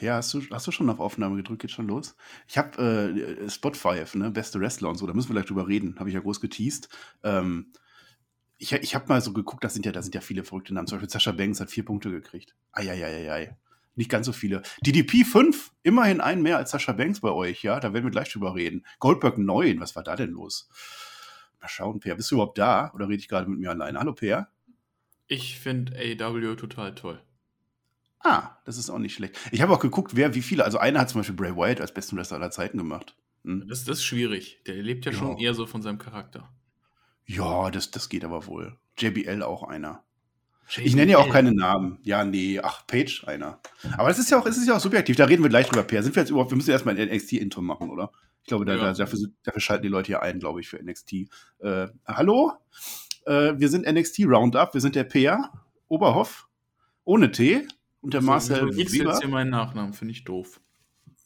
Ja, hast du, hast du schon auf Aufnahme gedrückt? Geht schon los? Ich habe äh, Spot 5, ne? Beste Wrestler und so, da müssen wir gleich drüber reden. Habe ich ja groß geteased. Ähm, ich ich habe mal so geguckt, da sind, ja, sind ja viele verrückte Namen. Zum Beispiel Sascha Banks hat vier Punkte gekriegt. Eieieiei. Nicht ganz so viele. DDP 5, immerhin einen mehr als Sascha Banks bei euch, ja? Da werden wir gleich drüber reden. Goldberg 9, was war da denn los? Mal schauen, Per, bist du überhaupt da oder rede ich gerade mit mir alleine? Hallo, Per? Ich finde AW total toll. Ah, das ist auch nicht schlecht. Ich habe auch geguckt, wer wie viele. Also einer hat zum Beispiel Bray Wyatt als besten Wrestler aller Zeiten gemacht. Hm? Das, das ist schwierig. Der lebt ja, ja, schon eher so von seinem Charakter. Ja, das, das geht aber wohl. JBL auch einer. JBL. Ich nenne ja auch keine Namen. Ja, nee, ach, Page einer. Aber es ist ja auch, es ist ja auch subjektiv. Da reden wir gleich drüber, Per. Sind wir jetzt überhaupt, wir müssen erstmal ein NXT-Intro machen, oder? Ich glaube, da, ja. da, dafür, dafür, schalten die Leute hier ein, glaube ich, für NXT. Äh, hallo? Äh, wir sind NXT Roundup. Wir sind der Per Oberhoff. Ohne T. Und der Marcel Du jetzt hier meinen Nachnamen, finde ich doof.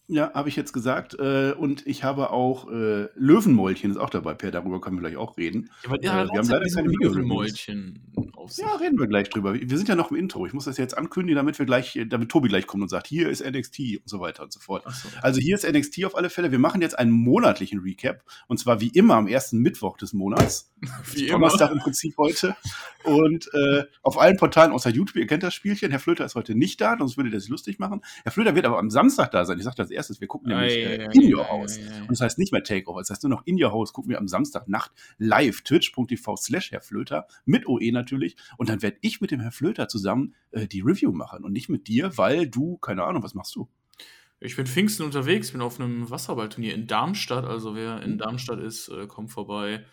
Ja, habe ich jetzt gesagt. Äh, und ich habe auch äh, Löwenmäulchen ist auch dabei, Per, darüber können wir gleich auch reden. Ja, aber äh, wir haben leider keine Löwenmäulchen auf sich. Ja, reden wir gleich drüber. Wir sind ja noch im Intro. Ich muss das jetzt ankündigen, damit wir gleich, damit Tobi gleich kommt und sagt, hier ist NXT und so weiter und so fort. So. Also hier ist NXT auf alle Fälle. Wir machen jetzt einen monatlichen Recap. Und zwar wie immer am ersten Mittwoch des Monats. wie Donnerstag im Prinzip heute. Und äh, auf allen Portalen außer YouTube, ihr kennt das Spielchen. Herr Flöter ist heute nicht da, sonst würde das lustig machen. Herr Flöter wird aber am Samstag da sein. Ich sage das erstes, wir gucken nämlich äh, In Your House. Und das heißt nicht mehr Takeover, das heißt nur noch In Your House gucken wir am Samstagnacht live, twitch.tv slash Herr Flöter, mit OE natürlich. Und dann werde ich mit dem Herr Flöter zusammen äh, die Review machen und nicht mit dir, weil du, keine Ahnung, was machst du? Ich bin Pfingsten unterwegs, bin auf einem Wasserballturnier in Darmstadt. Also wer in Darmstadt ist, äh, kommt vorbei.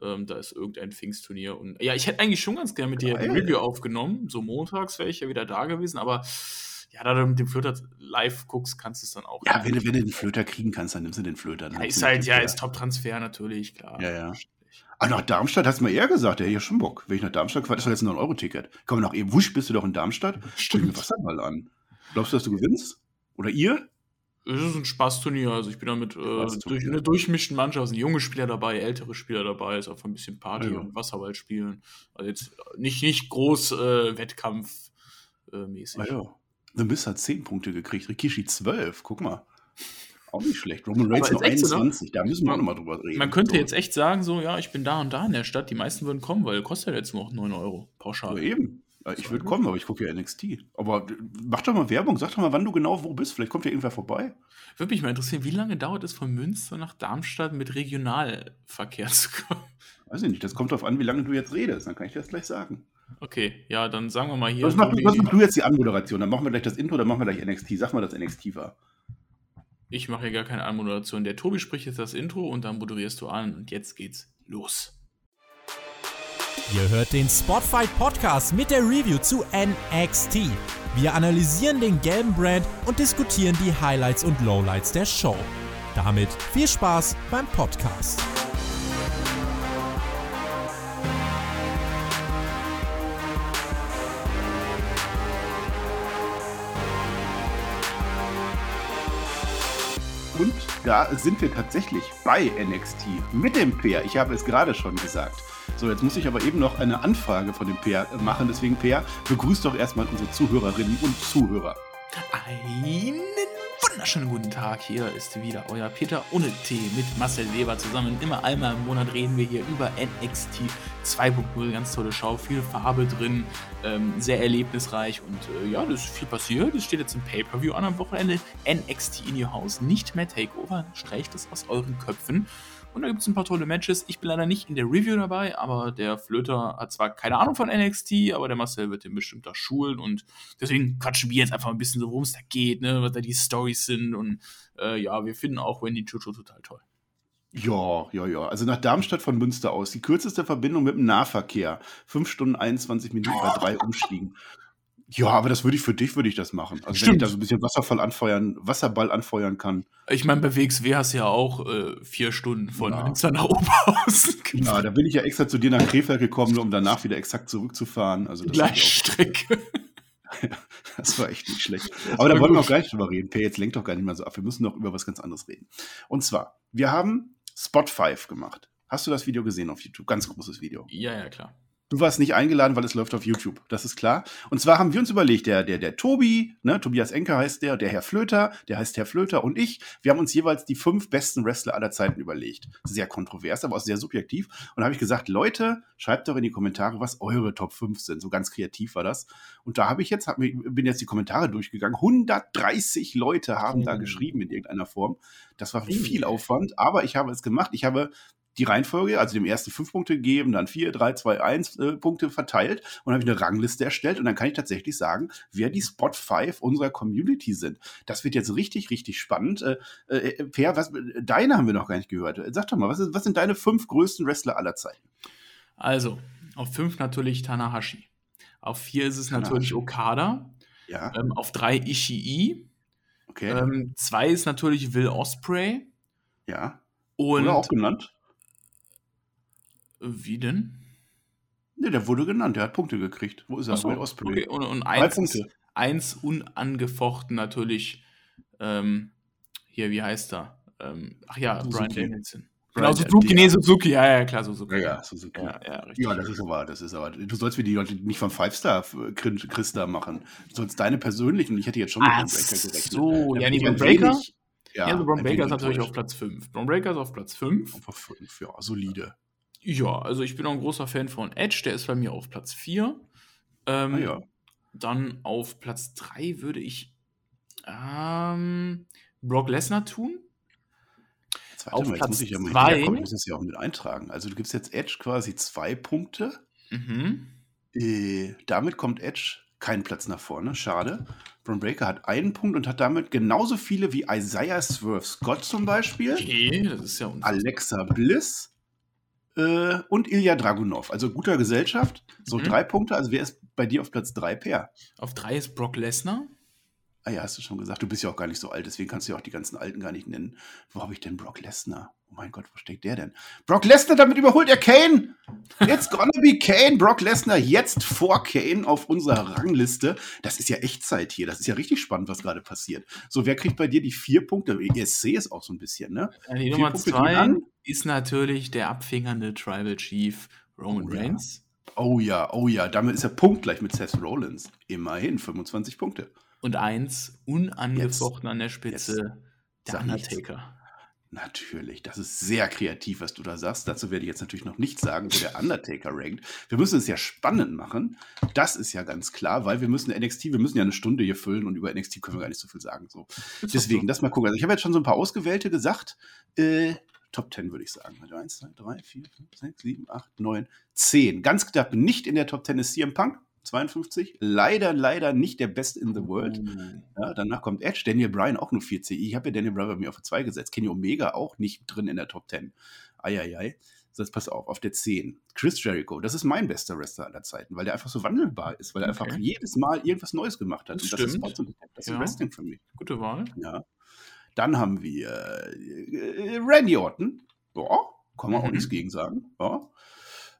Ähm, da ist irgendein Pfingstturnier. Und ja, ich hätte eigentlich schon ganz gerne mit dir ein Review aufgenommen. So montags wäre ich ja wieder da gewesen, aber ja, da du mit dem Flöter live guckst, kannst du es dann auch. Ja, wenn, wenn, du den Flöter kriegen kannst, dann nimmst du den Flöter. Ja, ist halt, ja, ist Top-Transfer natürlich, klar. Ja, ja. Ah, nach Darmstadt hast du mal eher gesagt, der hätte ja schon Bock. Wenn ich nach Darmstadt quatsch, ist das jetzt ein 9-Euro-Ticket. Komm, nach eben, wusch, bist du doch in Darmstadt. Stimmt. mir Wasserball an. Glaubst du, dass du gewinnst? Oder ihr? Es ist ein Spaßturnier, also ich bin da mit äh, durch eine durchmischten Mannschaft, sind junge Spieler dabei, ältere Spieler dabei, ist auch ein bisschen Party ja. und Wasserball spielen. Also jetzt nicht, nicht groß äh, Wettkampfmäßig. Äh, ah, ja. The Miss hat 10 Punkte gekriegt, Rikishi 12, guck mal. Auch nicht schlecht. Roman Reigns nur 21, so, da müssen wir auch nochmal drüber reden. Man könnte so. jetzt echt sagen, so, ja, ich bin da und da in der Stadt, die meisten würden kommen, weil kostet ja jetzt nur noch 9 Euro pauschal. Ja, eben. Ich würde kommen, aber ich gucke ja NXT. Aber mach doch mal Werbung, sag doch mal, wann du genau wo bist. Vielleicht kommt ja irgendwer vorbei. Würde mich mal interessieren, wie lange dauert es von Münster nach Darmstadt mit Regionalverkehr zu kommen? Weiß ich nicht, das kommt darauf an, wie lange du jetzt redest. Dann kann ich dir das gleich sagen. Okay, ja, dann sagen wir mal hier. Was machst du, mach du jetzt die Anmoderation? Dann machen wir gleich das Intro, dann machen wir gleich NXT. Sag mal, dass NXT war. Ich mache hier gar keine Anmoderation. Der Tobi spricht jetzt das Intro und dann moderierst du an. Und jetzt geht's los. Ihr hört den Spotfight Podcast mit der Review zu NXT. Wir analysieren den gelben Brand und diskutieren die Highlights und Lowlights der Show. Damit viel Spaß beim Podcast. Da sind wir tatsächlich bei NXT mit dem Peer. Ich habe es gerade schon gesagt. So, jetzt muss ich aber eben noch eine Anfrage von dem Peer machen. Deswegen, Peer, begrüßt doch erstmal unsere Zuhörerinnen und Zuhörer. Einen wunderschönen guten Tag. Hier ist wieder euer Peter ohne Tee mit Marcel Weber zusammen. Immer einmal im Monat reden wir hier über NXT 2.0. Ganz tolle Show, viel Farbe drin, ähm, sehr erlebnisreich und äh, ja, das ist viel passiert. Es steht jetzt im Pay-Per-View an am Wochenende. NXT in your house, nicht mehr Takeover. Streicht es aus euren Köpfen. Und da gibt es ein paar tolle Matches. Ich bin leider nicht in der Review dabei, aber der Flöter hat zwar keine Ahnung von NXT, aber der Marcel wird den bestimmt da schulen und deswegen quatschen wir jetzt einfach ein bisschen so, worum es da geht, ne, was da die Stories sind und äh, ja, wir finden auch Wendy Chucho total toll. Ja, ja, ja. Also nach Darmstadt von Münster aus. Die kürzeste Verbindung mit dem Nahverkehr. Fünf Stunden 21 Minuten bei drei Umstiegen. Ja, aber das würde ich für dich, würde ich das machen. Also Stimmt. wenn ich da so ein bisschen Wasserfall anfeuern, Wasserball anfeuern kann. Ich meine, bei WXW hast du ja auch äh, vier Stunden von ja. Münster nach Oberhausen. Ja, da bin ich ja extra zu dir nach Krefeld gekommen, um danach wieder exakt zurückzufahren. Also Gleichstrecke. das war echt nicht schlecht. Aber da wollen wir auch gleich drüber reden. Per, jetzt lenkt doch gar nicht mehr so ab. Wir müssen noch über was ganz anderes reden. Und zwar, wir haben Spot 5 gemacht. Hast du das Video gesehen auf YouTube? Ganz großes Video. Ja, ja, klar. Du warst nicht eingeladen, weil es läuft auf YouTube. Das ist klar. Und zwar haben wir uns überlegt, der, der, der Tobi, ne, Tobias Enke heißt der, der Herr Flöter, der heißt Herr Flöter und ich, wir haben uns jeweils die fünf besten Wrestler aller Zeiten überlegt. Sehr kontrovers, aber auch sehr subjektiv. Und da habe ich gesagt, Leute, schreibt doch in die Kommentare, was eure Top 5 sind. So ganz kreativ war das. Und da habe ich jetzt, hab, bin jetzt die Kommentare durchgegangen. 130 Leute haben da geschrieben in irgendeiner Form. Das war viel Aufwand, aber ich habe es gemacht. Ich habe die Reihenfolge, also dem ersten fünf Punkte gegeben, dann vier, drei, zwei, eins äh, Punkte verteilt und habe ich eine Rangliste erstellt und dann kann ich tatsächlich sagen, wer die Spot 5 unserer Community sind. Das wird jetzt richtig, richtig spannend. Äh, äh, per, was, deine haben wir noch gar nicht gehört. Sag doch mal, was, ist, was sind deine fünf größten Wrestler aller Zeiten? Also, auf fünf natürlich Tanahashi. Auf vier ist es Tanahashi. natürlich Okada. Ja. Ähm, auf drei Ishii. Okay. Ähm, zwei ist natürlich Will Osprey. Ja. Und Oder auch genannt. Wie denn? Ne, der wurde genannt, der hat Punkte gekriegt. Wo ist er? So, okay. Und, und eins, eins unangefochten natürlich, ähm, hier, wie heißt er? Ähm, ach ja, Suzuki. Brian Danielson. Genau, Suzuki, nee, Suzuki, ja, ja, klar, Suzuki. Ja, ja, Suzuki. Ja, ja, ja, das ist aber, das ist aber, du sollst wie die Leute nicht von Five Star Christa machen. Du sollst deine persönlichen, und ich hätte jetzt schon mit gerechnet. so, ja, nee, Braun Breaker? Ja, ja also Braun Breaker ist natürlich auf Platz 5. Braun Breaker ist auf Platz 5. Auf 5, ja, solide. Ja, also ich bin auch ein großer Fan von Edge, der ist bei mir auf Platz 4. Ähm, ah, ja. Dann auf Platz 3 würde ich ähm, Brock Lesnar tun. Jetzt auf mal, Platz muss ich ja mal zwei, ich muss das ja auch mit eintragen. Also du gibst jetzt Edge quasi zwei Punkte. Mhm. Äh, damit kommt Edge keinen Platz nach vorne. Schade. Braun Breaker hat einen Punkt und hat damit genauso viele wie Isaiah Swerve Scott zum Beispiel. Okay, das ist ja Alexa Bliss äh, und Ilya Dragunov. Also guter Gesellschaft. So mhm. drei Punkte. Also wer ist bei dir auf Platz drei, Per? Auf drei ist Brock Lesnar. Ah ja, hast du schon gesagt. Du bist ja auch gar nicht so alt, deswegen kannst du ja auch die ganzen Alten gar nicht nennen. Wo habe ich denn Brock Lesnar? Oh mein Gott, wo steckt der denn? Brock Lesnar, damit überholt er Kane. It's gonna be Kane. Brock Lesnar jetzt vor Kane auf unserer Rangliste. Das ist ja Echtzeit hier. Das ist ja richtig spannend, was gerade passiert. So, wer kriegt bei dir die vier Punkte? ESC ist auch so ein bisschen, ne? Ja, die Nummer Punkte zwei ist natürlich der abfingernde Tribal Chief Roman oh, Reigns. Ja. Oh ja, oh ja. Damit ist er punktgleich mit Seth Rollins. Immerhin 25 Punkte. Und eins, unangefochten an der Spitze, jetzt. der Undertaker. Natürlich, das ist sehr kreativ, was du da sagst. Dazu werde ich jetzt natürlich noch nichts sagen, wo der Undertaker rankt. Wir müssen es ja spannend machen. Das ist ja ganz klar, weil wir müssen NXT, wir müssen ja eine Stunde hier füllen und über NXT können wir gar nicht so viel sagen. So. Deswegen, das mal gucken. Also ich habe jetzt schon so ein paar Ausgewählte gesagt. Äh, Top 10 würde ich sagen. 1, 2, 3, 4, 5, 6, 7, 8, 9, 10. Ganz knapp nicht in der Top 10 ist CM Punk. 52. Leider, leider nicht der Best in the World. Oh. Ja, danach kommt Edge, Daniel Bryan auch nur 40. Ich habe ja Daniel Bryan bei mir auf 2 gesetzt. Kenny Omega auch nicht drin in der Top 10. Eieiei. So, jetzt pass auf, auf der 10. Chris Jericho, das ist mein bester Wrestler aller Zeiten, weil der einfach so wandelbar ist, weil er okay. einfach jedes Mal irgendwas Neues gemacht hat. Das, das ist, das ist ja. Wrestling für mich. Gute Wahl. Ja. Dann haben wir äh, Randy Orton. Ja, kann man mhm. auch nichts gegen sagen. Ja.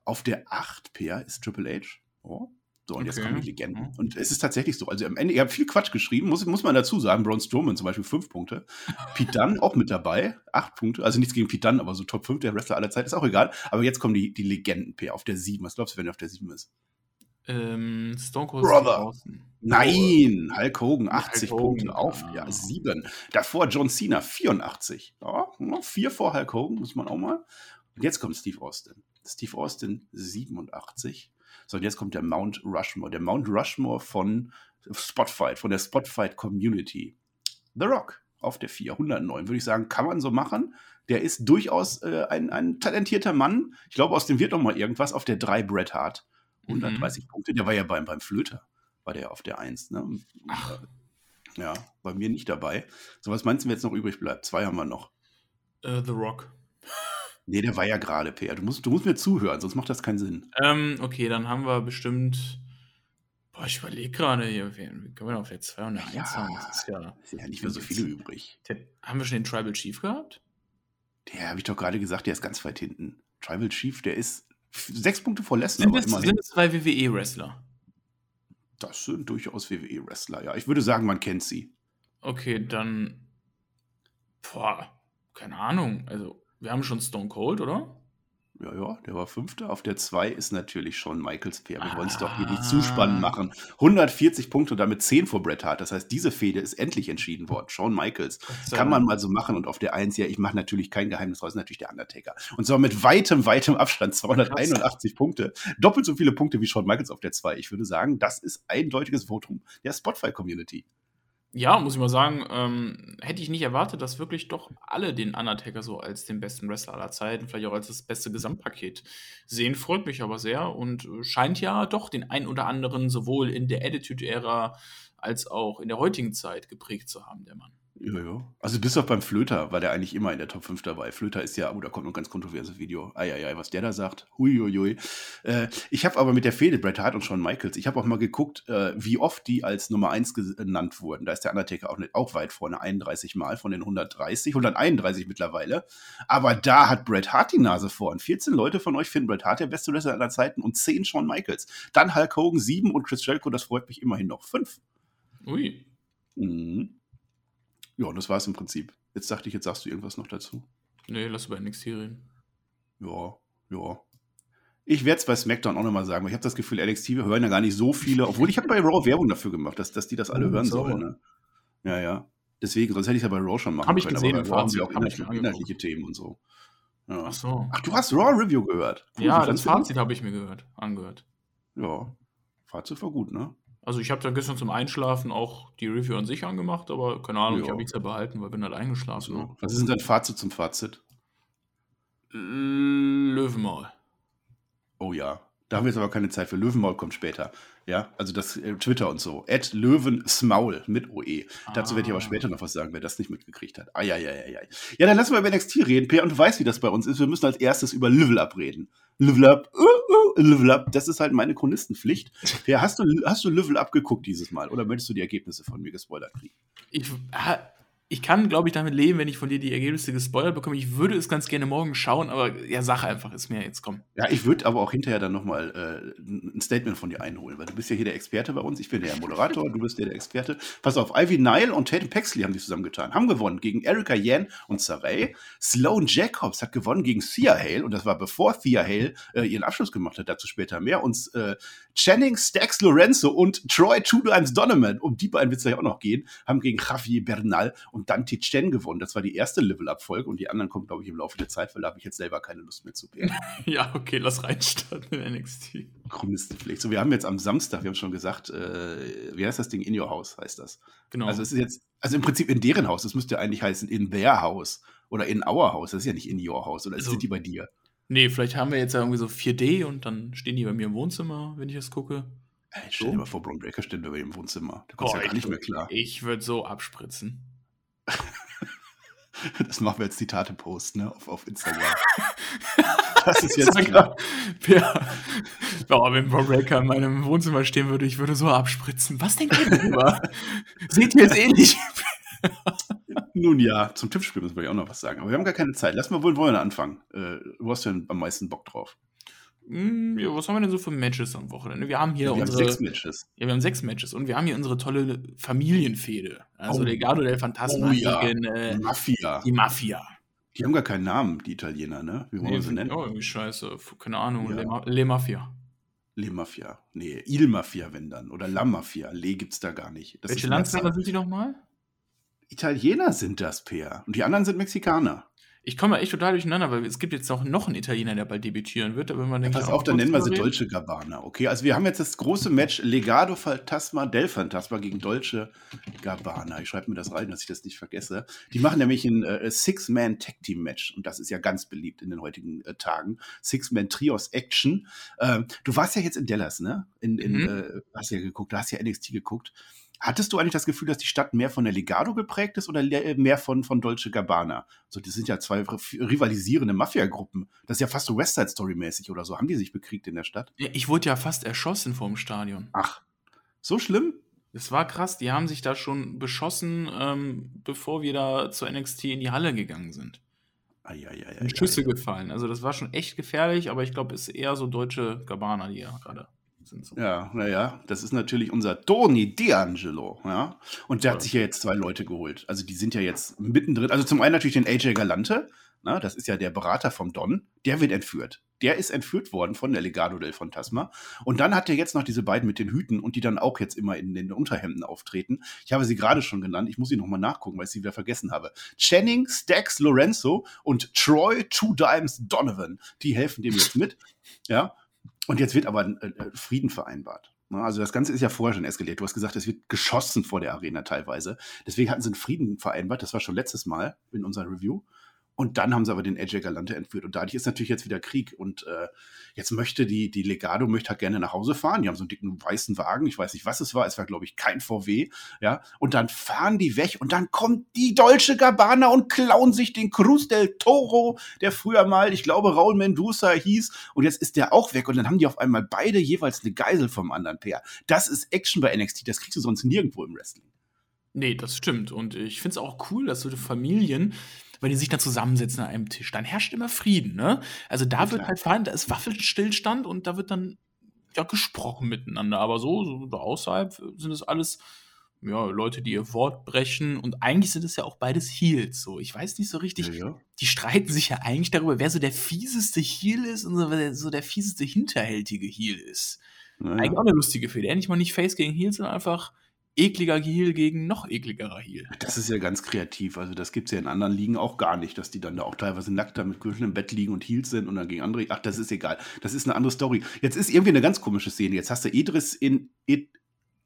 Auf der 8 Pair ist Triple H. Ja, so, und okay. jetzt kommen die Legenden. Mhm. Und es ist tatsächlich so. Also am Ende, ihr habt viel Quatsch geschrieben, muss, muss man dazu sagen. Braun Strowman zum Beispiel fünf Punkte. Pete Dunn auch mit dabei, acht Punkte. Also nichts gegen Pete Dunn, aber so Top 5 der Wrestler aller Zeit ist auch egal. Aber jetzt kommen die, die Legenden-Pair auf der 7. Was glaubst du, wenn er auf der 7 ist? Ähm, Stone Cold Brother. Nein, Hulk Hogan, 80 Hulk Punkte Hogan, auf, ja, 7. Davor John Cena, 84. Ja, noch 4 vor Hulk Hogan, muss man auch mal. Und jetzt kommt Steve Austin. Steve Austin, 87. So, und jetzt kommt der Mount Rushmore. Der Mount Rushmore von Spotfight, von der Spotfight Community. The Rock auf der 409, würde ich sagen, kann man so machen. Der ist durchaus äh, ein, ein talentierter Mann. Ich glaube, aus dem wird noch mal irgendwas. Auf der 3 Bret Hart. 130 mhm. Punkte. Der war ja beim, beim Flöter. War der auf der 1. Ne? Ach. Ja, bei mir nicht dabei. So, was meinst du, wer jetzt noch übrig bleibt? Zwei haben wir noch. Uh, The Rock. Nee, der war ja gerade, PR. Du musst, du musst mir zuhören, sonst macht das keinen Sinn. Ähm, okay, dann haben wir bestimmt. Boah, ich überlege gerade hier, wie können wir auf der 201 ja, haben? Das ist ja, ist ja nicht mehr so viele übrig. Der, haben wir schon den Tribal Chief gehabt? Der habe ich doch gerade gesagt, der ist ganz weit hinten. Tribal Chief, der ist sechs Punkte vor Lesnar. Sind, es, sind es zwei WWE-Wrestler? Das sind durchaus WWE-Wrestler, ja. Ich würde sagen, man kennt sie. Okay, dann. Boah, keine Ahnung. Also, wir haben schon Stone Cold, oder? Ja, ja, der war Fünfter. Auf der 2 ist natürlich Shawn Michaels Pair. Wir wollen es doch hier nicht zu spannend ah. machen. 140 Punkte und damit 10 vor Bret Hart. Das heißt, diese Fehde ist endlich entschieden worden. Shawn Michaels kann man mal so machen. Und auf der 1, ja, ich mache natürlich kein Geheimnis raus, natürlich der Undertaker. Und zwar mit weitem, weitem Abstand. 281 Punkte. Doppelt so viele Punkte wie Shawn Michaels auf der 2. Ich würde sagen, das ist eindeutiges Votum der Spotify-Community. Ja, muss ich mal sagen, ähm, hätte ich nicht erwartet, dass wirklich doch alle den Undertaker so als den besten Wrestler aller Zeiten, vielleicht auch als das beste Gesamtpaket sehen. Freut mich aber sehr und äh, scheint ja doch den ein oder anderen sowohl in der Attitude-Ära als auch in der heutigen Zeit geprägt zu haben, der Mann. Ja, ja. Also bis auf beim Flöter war der eigentlich immer in der Top 5 dabei. Flöter ist ja, oh, da kommt noch ein ganz kontroverses Video. Eieiei, was der da sagt. Huiuiui. Äh, ich habe aber mit der Fehde Bret Hart und Shawn Michaels, ich habe auch mal geguckt, äh, wie oft die als Nummer 1 genannt wurden. Da ist der Undertaker auch, nicht, auch weit vorne, 31 Mal von den 130, 131 mittlerweile. Aber da hat Bret Hart die Nase vorn. 14 Leute von euch finden Bret Hart der beste Wrestler aller Zeiten und 10 Shawn Michaels. Dann Hulk Hogan 7 und Chris Jericho, das freut mich immerhin noch 5. Ui. Mhm. Ja, und das war es im Prinzip. Jetzt dachte ich, jetzt sagst du irgendwas noch dazu. Nee, lass über NXT reden. Ja, ja. Ich werde es bei SmackDown auch nochmal sagen, weil ich habe das Gefühl, NXT, wir hören ja gar nicht so viele, obwohl ich habe bei Raw Werbung dafür gemacht, dass, dass die das alle oh, hören sollen. Ne? Ja, ja. Deswegen, sonst hätte ich es ja bei Raw schon machen hab können. Habe ich gesehen, aber haben sie auch inhaltliche, inhaltliche Themen und so. Ja. Ach so. Ach, du hast Raw Review gehört. Cool, ja, das Fazit habe ich mir gehört, angehört. Ja, Fazit war gut, ne? Also ich habe dann gestern zum Einschlafen auch die Review an sich angemacht, aber keine Ahnung, ja. ich habe nichts ja behalten, weil bin halt eingeschlafen. So. Ne? Was ist denn dein Fazit zum Fazit? Löwenmaul. Oh ja, da haben wir jetzt aber keine Zeit für. Löwenmaul kommt später. Ja, also das äh, Twitter und so. Ed Löwensmaul mit OE. Ah. Dazu werde ich aber ah. später noch was sagen, wer das nicht mitgekriegt hat. Eieieiei. Ja, dann lassen wir über NXT reden, Per. Und du weißt, wie das bei uns ist. Wir müssen als erstes über Level Up reden. Level Up, uh, uh, Level Up. Das ist halt meine Chronistenpflicht. Per, hast du, hast du Level Up geguckt dieses Mal? Oder möchtest du die Ergebnisse von mir gespoilert kriegen? Ich, ich kann, glaube ich, damit leben, wenn ich von dir die Ergebnisse gespoilert bekomme. Ich würde es ganz gerne morgen schauen, aber ja, sag einfach, ist mir jetzt komm. Ja, ich würde aber auch hinterher dann nochmal äh, ein Statement von dir einholen, weil du bist ja hier der Experte bei uns. Ich bin der Moderator, du bist ja der Experte. Pass auf, Ivy Nile und Tatum Paxley haben sich zusammengetan, haben gewonnen gegen Erika Yan und Saray. Sloan Jacobs hat gewonnen gegen Thea Hale und das war bevor Thea Hale äh, ihren Abschluss gemacht hat, dazu später mehr. Und äh, Channing Stax Lorenzo und Troy Two Times Donovan, um die beiden wird es ja auch noch gehen, haben gegen Javier Bernal und Dante Chen gewonnen. Das war die erste Level-Up-Folge und die anderen kommen, glaube ich, im Laufe der Zeit, weil da habe ich jetzt selber keine Lust mehr zu werden. ja, okay, lass reinstarten in NXT. Chronistenpflicht. So, wir haben jetzt am Samstag, wir haben schon gesagt, äh, wie heißt das Ding? In Your House heißt das. Genau. Also es ist jetzt, also im Prinzip in deren Haus, das müsste ja eigentlich heißen in their house oder in our house. Das ist ja nicht in your house oder also, sind die bei dir? Nee, vielleicht haben wir jetzt ja irgendwie so 4D und dann stehen die bei mir im Wohnzimmer, wenn ich das gucke. Ey, stell dir mal vor, Braun Breaker steht bei mir im Wohnzimmer. Da kommst du ja gar nicht mehr klar. Ich würde so abspritzen. Das machen wir als Zitate-Post, ne, auf, auf Instagram. das ist jetzt klar. Ja. Oh, wenn Bob Breaker in meinem Wohnzimmer stehen würde, ich würde so abspritzen. Was denkt ihr darüber? Seht ihr es ähnlich? Nun ja, zum Tippspiel müssen wir ja auch noch was sagen. Aber wir haben gar keine Zeit. Lass mal wohl wollen anfangen. Äh, wo hast du denn am meisten Bock drauf? Hm, ja, was haben wir denn so für Matches am Wochenende? Wir haben hier ja, wir unsere. Haben sechs Matches. Ja, wir haben sechs Matches und wir haben hier unsere tolle Familienfehde. Also oh. Legado del Fantasma oh, ja. gegen äh, Mafia. Die Mafia. Die haben gar keinen Namen, die Italiener, ne? Wie wollen nee, wir sie nennen? Oh, irgendwie scheiße. Keine Ahnung. Ja. Le, Ma Le Mafia. Le Mafia. Nee, Il Mafia, wenn dann. Oder La Mafia. Le gibt's da gar nicht. Das Welche Landsländer sind die nochmal? Italiener sind das, Peer. Und die anderen sind Mexikaner. Ich komme echt total durcheinander, weil es gibt jetzt auch noch einen Italiener, der bald debütieren wird. Aber man denkt, Pass auf, dann nennen wir sie Dolce Gabbana. Okay, also wir haben jetzt das große Match Legado Fantasma del Fantasma gegen Dolce Gabbana. Ich schreibe mir das rein, dass ich das nicht vergesse. Die machen nämlich ein äh, Six-Man-Tag-Team-Match. Und das ist ja ganz beliebt in den heutigen äh, Tagen. Six-Man-Trios-Action. Ähm, du warst ja jetzt in Dallas, ne? In, in, mhm. äh, hast ja geguckt, du hast ja NXT geguckt. Hattest du eigentlich das Gefühl, dass die Stadt mehr von der Legado geprägt ist oder äh, mehr von, von Dolce Gabbana? So, das sind ja zwei rivalisierende Mafia-Gruppen. Das ist ja fast so Westside Story-mäßig oder so. Haben die sich bekriegt in der Stadt? Ich wurde ja fast erschossen vorm Stadion. Ach, so schlimm? Das war krass. Die haben sich da schon beschossen, ähm, bevor wir da zur NXT in die Halle gegangen sind. Eieiei, Schüsse gefallen. Also das war schon echt gefährlich, aber ich glaube, es ist eher so deutsche Gabbana, die ja gerade sind. So. Ja, naja, das ist natürlich unser Tony D'Angelo, ja. Und der ja. hat sich ja jetzt zwei Leute geholt. Also die sind ja jetzt mittendrin. Also zum einen natürlich den AJ Galante, na, das ist ja der Berater vom Don, der wird entführt. Der ist entführt worden von der Legado del Fantasma. Und dann hat er jetzt noch diese beiden mit den Hüten und die dann auch jetzt immer in den Unterhemden auftreten. Ich habe sie gerade schon genannt. Ich muss sie nochmal nachgucken, weil ich sie wieder vergessen habe. Channing, Stax, Lorenzo und Troy Two Dimes Donovan. Die helfen dem jetzt mit. Ja. Und jetzt wird aber äh, äh, Frieden vereinbart. Also das Ganze ist ja vorher schon eskaliert. Du hast gesagt, es wird geschossen vor der Arena teilweise. Deswegen hatten sie einen Frieden vereinbart. Das war schon letztes Mal in unserer Review. Und dann haben sie aber den AJ Galante entführt. Und dadurch ist natürlich jetzt wieder Krieg. Und äh, jetzt möchte die, die Legado möchte halt gerne nach Hause fahren. Die haben so einen dicken weißen Wagen. Ich weiß nicht, was es war. Es war, glaube ich, kein VW. Ja. Und dann fahren die weg und dann kommt die deutsche Gabana und klauen sich den Cruz del Toro, der früher mal, ich glaube, Raul Mendoza hieß. Und jetzt ist der auch weg. Und dann haben die auf einmal beide jeweils eine Geisel vom anderen Pair. Das ist Action bei NXT. Das kriegst du sonst nirgendwo im Wrestling. Nee, das stimmt. Und ich finde es auch cool, dass so die Familien wenn die sich dann zusammensetzen an einem Tisch, dann herrscht immer Frieden, ne? Also da ja, wird klar. halt verhandelt, da ist Waffenstillstand und da wird dann ja gesprochen miteinander. Aber so, so außerhalb sind es alles ja, Leute, die ihr Wort brechen und eigentlich sind es ja auch beides Heels. So, ich weiß nicht so richtig. Ja, ja. Die streiten sich ja eigentlich darüber, wer so der fieseste Heel ist und so, so der fieseste hinterhältige Heel ist. Ja, eigentlich auch eine lustige Fehde. Endlich mal nicht Face gegen Heel, sondern einfach ekliger Heal gegen noch ekligerer Heal. Das ist ja ganz kreativ. Also das gibt es ja in anderen Ligen auch gar nicht, dass die dann da auch teilweise nackt da mit Gürtel im Bett liegen und Heals sind und dann gegen andere. Ach, das ist egal. Das ist eine andere Story. Jetzt ist irgendwie eine ganz komische Szene. Jetzt hast du Idris in,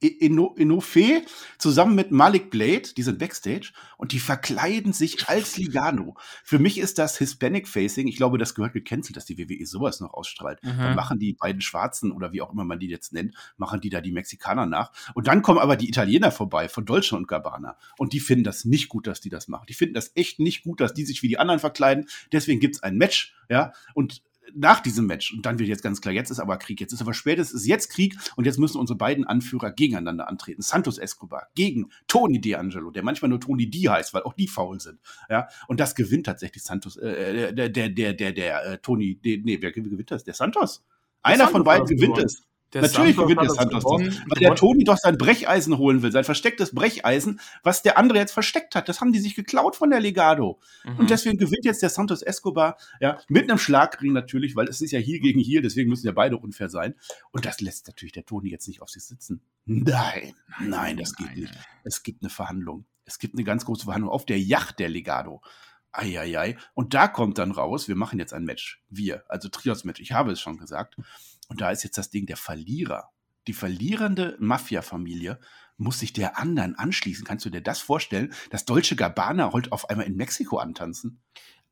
in Inofe zusammen mit Malik Blade, die sind Backstage und die verkleiden sich als Ligano. Für mich ist das Hispanic Facing. Ich glaube, das gehört gecancelt, dass die WWE sowas noch ausstrahlt. Mhm. Dann machen die beiden Schwarzen oder wie auch immer man die jetzt nennt, machen die da die Mexikaner nach. Und dann kommen aber die Italiener vorbei von Dolce und Gabbana. Und die finden das nicht gut, dass die das machen. Die finden das echt nicht gut, dass die sich wie die anderen verkleiden. Deswegen gibt's ein Match, ja. Und nach diesem Match, und dann wird jetzt ganz klar, jetzt ist aber Krieg, jetzt ist aber spätestens jetzt Krieg und jetzt müssen unsere beiden Anführer gegeneinander antreten. Santos Escobar gegen Tony D'Angelo, der manchmal nur Tony D heißt, weil auch die faul sind. Ja, und das gewinnt tatsächlich Santos, äh, der, der, der, der, der, äh, Tony, D, nee, wer gewinnt das? Der Santos. Einer von beiden gewinnt es. Der Natürlich Santos gewinnt der Santos gewonnen, das. Weil der Toni doch sein Brecheisen holen will, sein verstecktes Brecheisen, was der andere jetzt versteckt hat. Das haben die sich geklaut von der Legado. Mhm. Und deswegen gewinnt jetzt der Santos Escobar, ja, mit einem Schlagring natürlich, weil es ist ja hier gegen hier, deswegen müssen ja beide unfair sein. Und das lässt natürlich der Toni jetzt nicht auf sich sitzen. Nein, nein, nein das geht nein, nicht. Es gibt eine Verhandlung. Es gibt eine ganz große Verhandlung auf der Yacht der Legado. Eieiei. Und da kommt dann raus, wir machen jetzt ein Match. Wir, also Trios-Match. Ich habe es schon gesagt. Und da ist jetzt das Ding, der Verlierer, die verlierende Mafia-Familie muss sich der anderen anschließen. Kannst du dir das vorstellen, dass Deutsche Gabbana heute auf einmal in Mexiko antanzen?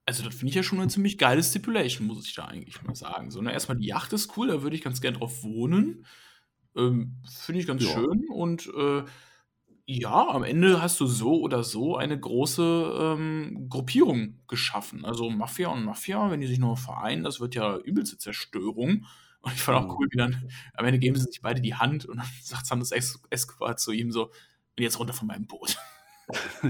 Also, das finde ich ja schon eine ziemlich geile Stipulation, muss ich da eigentlich mal sagen. So, ne? Erstmal, die Yacht ist cool, da würde ich ganz gern drauf wohnen. Ähm, finde ich ganz ja. schön. Und äh, ja, am Ende hast du so oder so eine große ähm, Gruppierung geschaffen. Also Mafia und Mafia, wenn die sich nur vereinen, das wird ja übelste Zerstörung. Und ich fand auch cool, wie dann am Ende geben sie sich beide die Hand und dann sagt Santos Escobar zu ihm so, und jetzt runter von meinem Boot.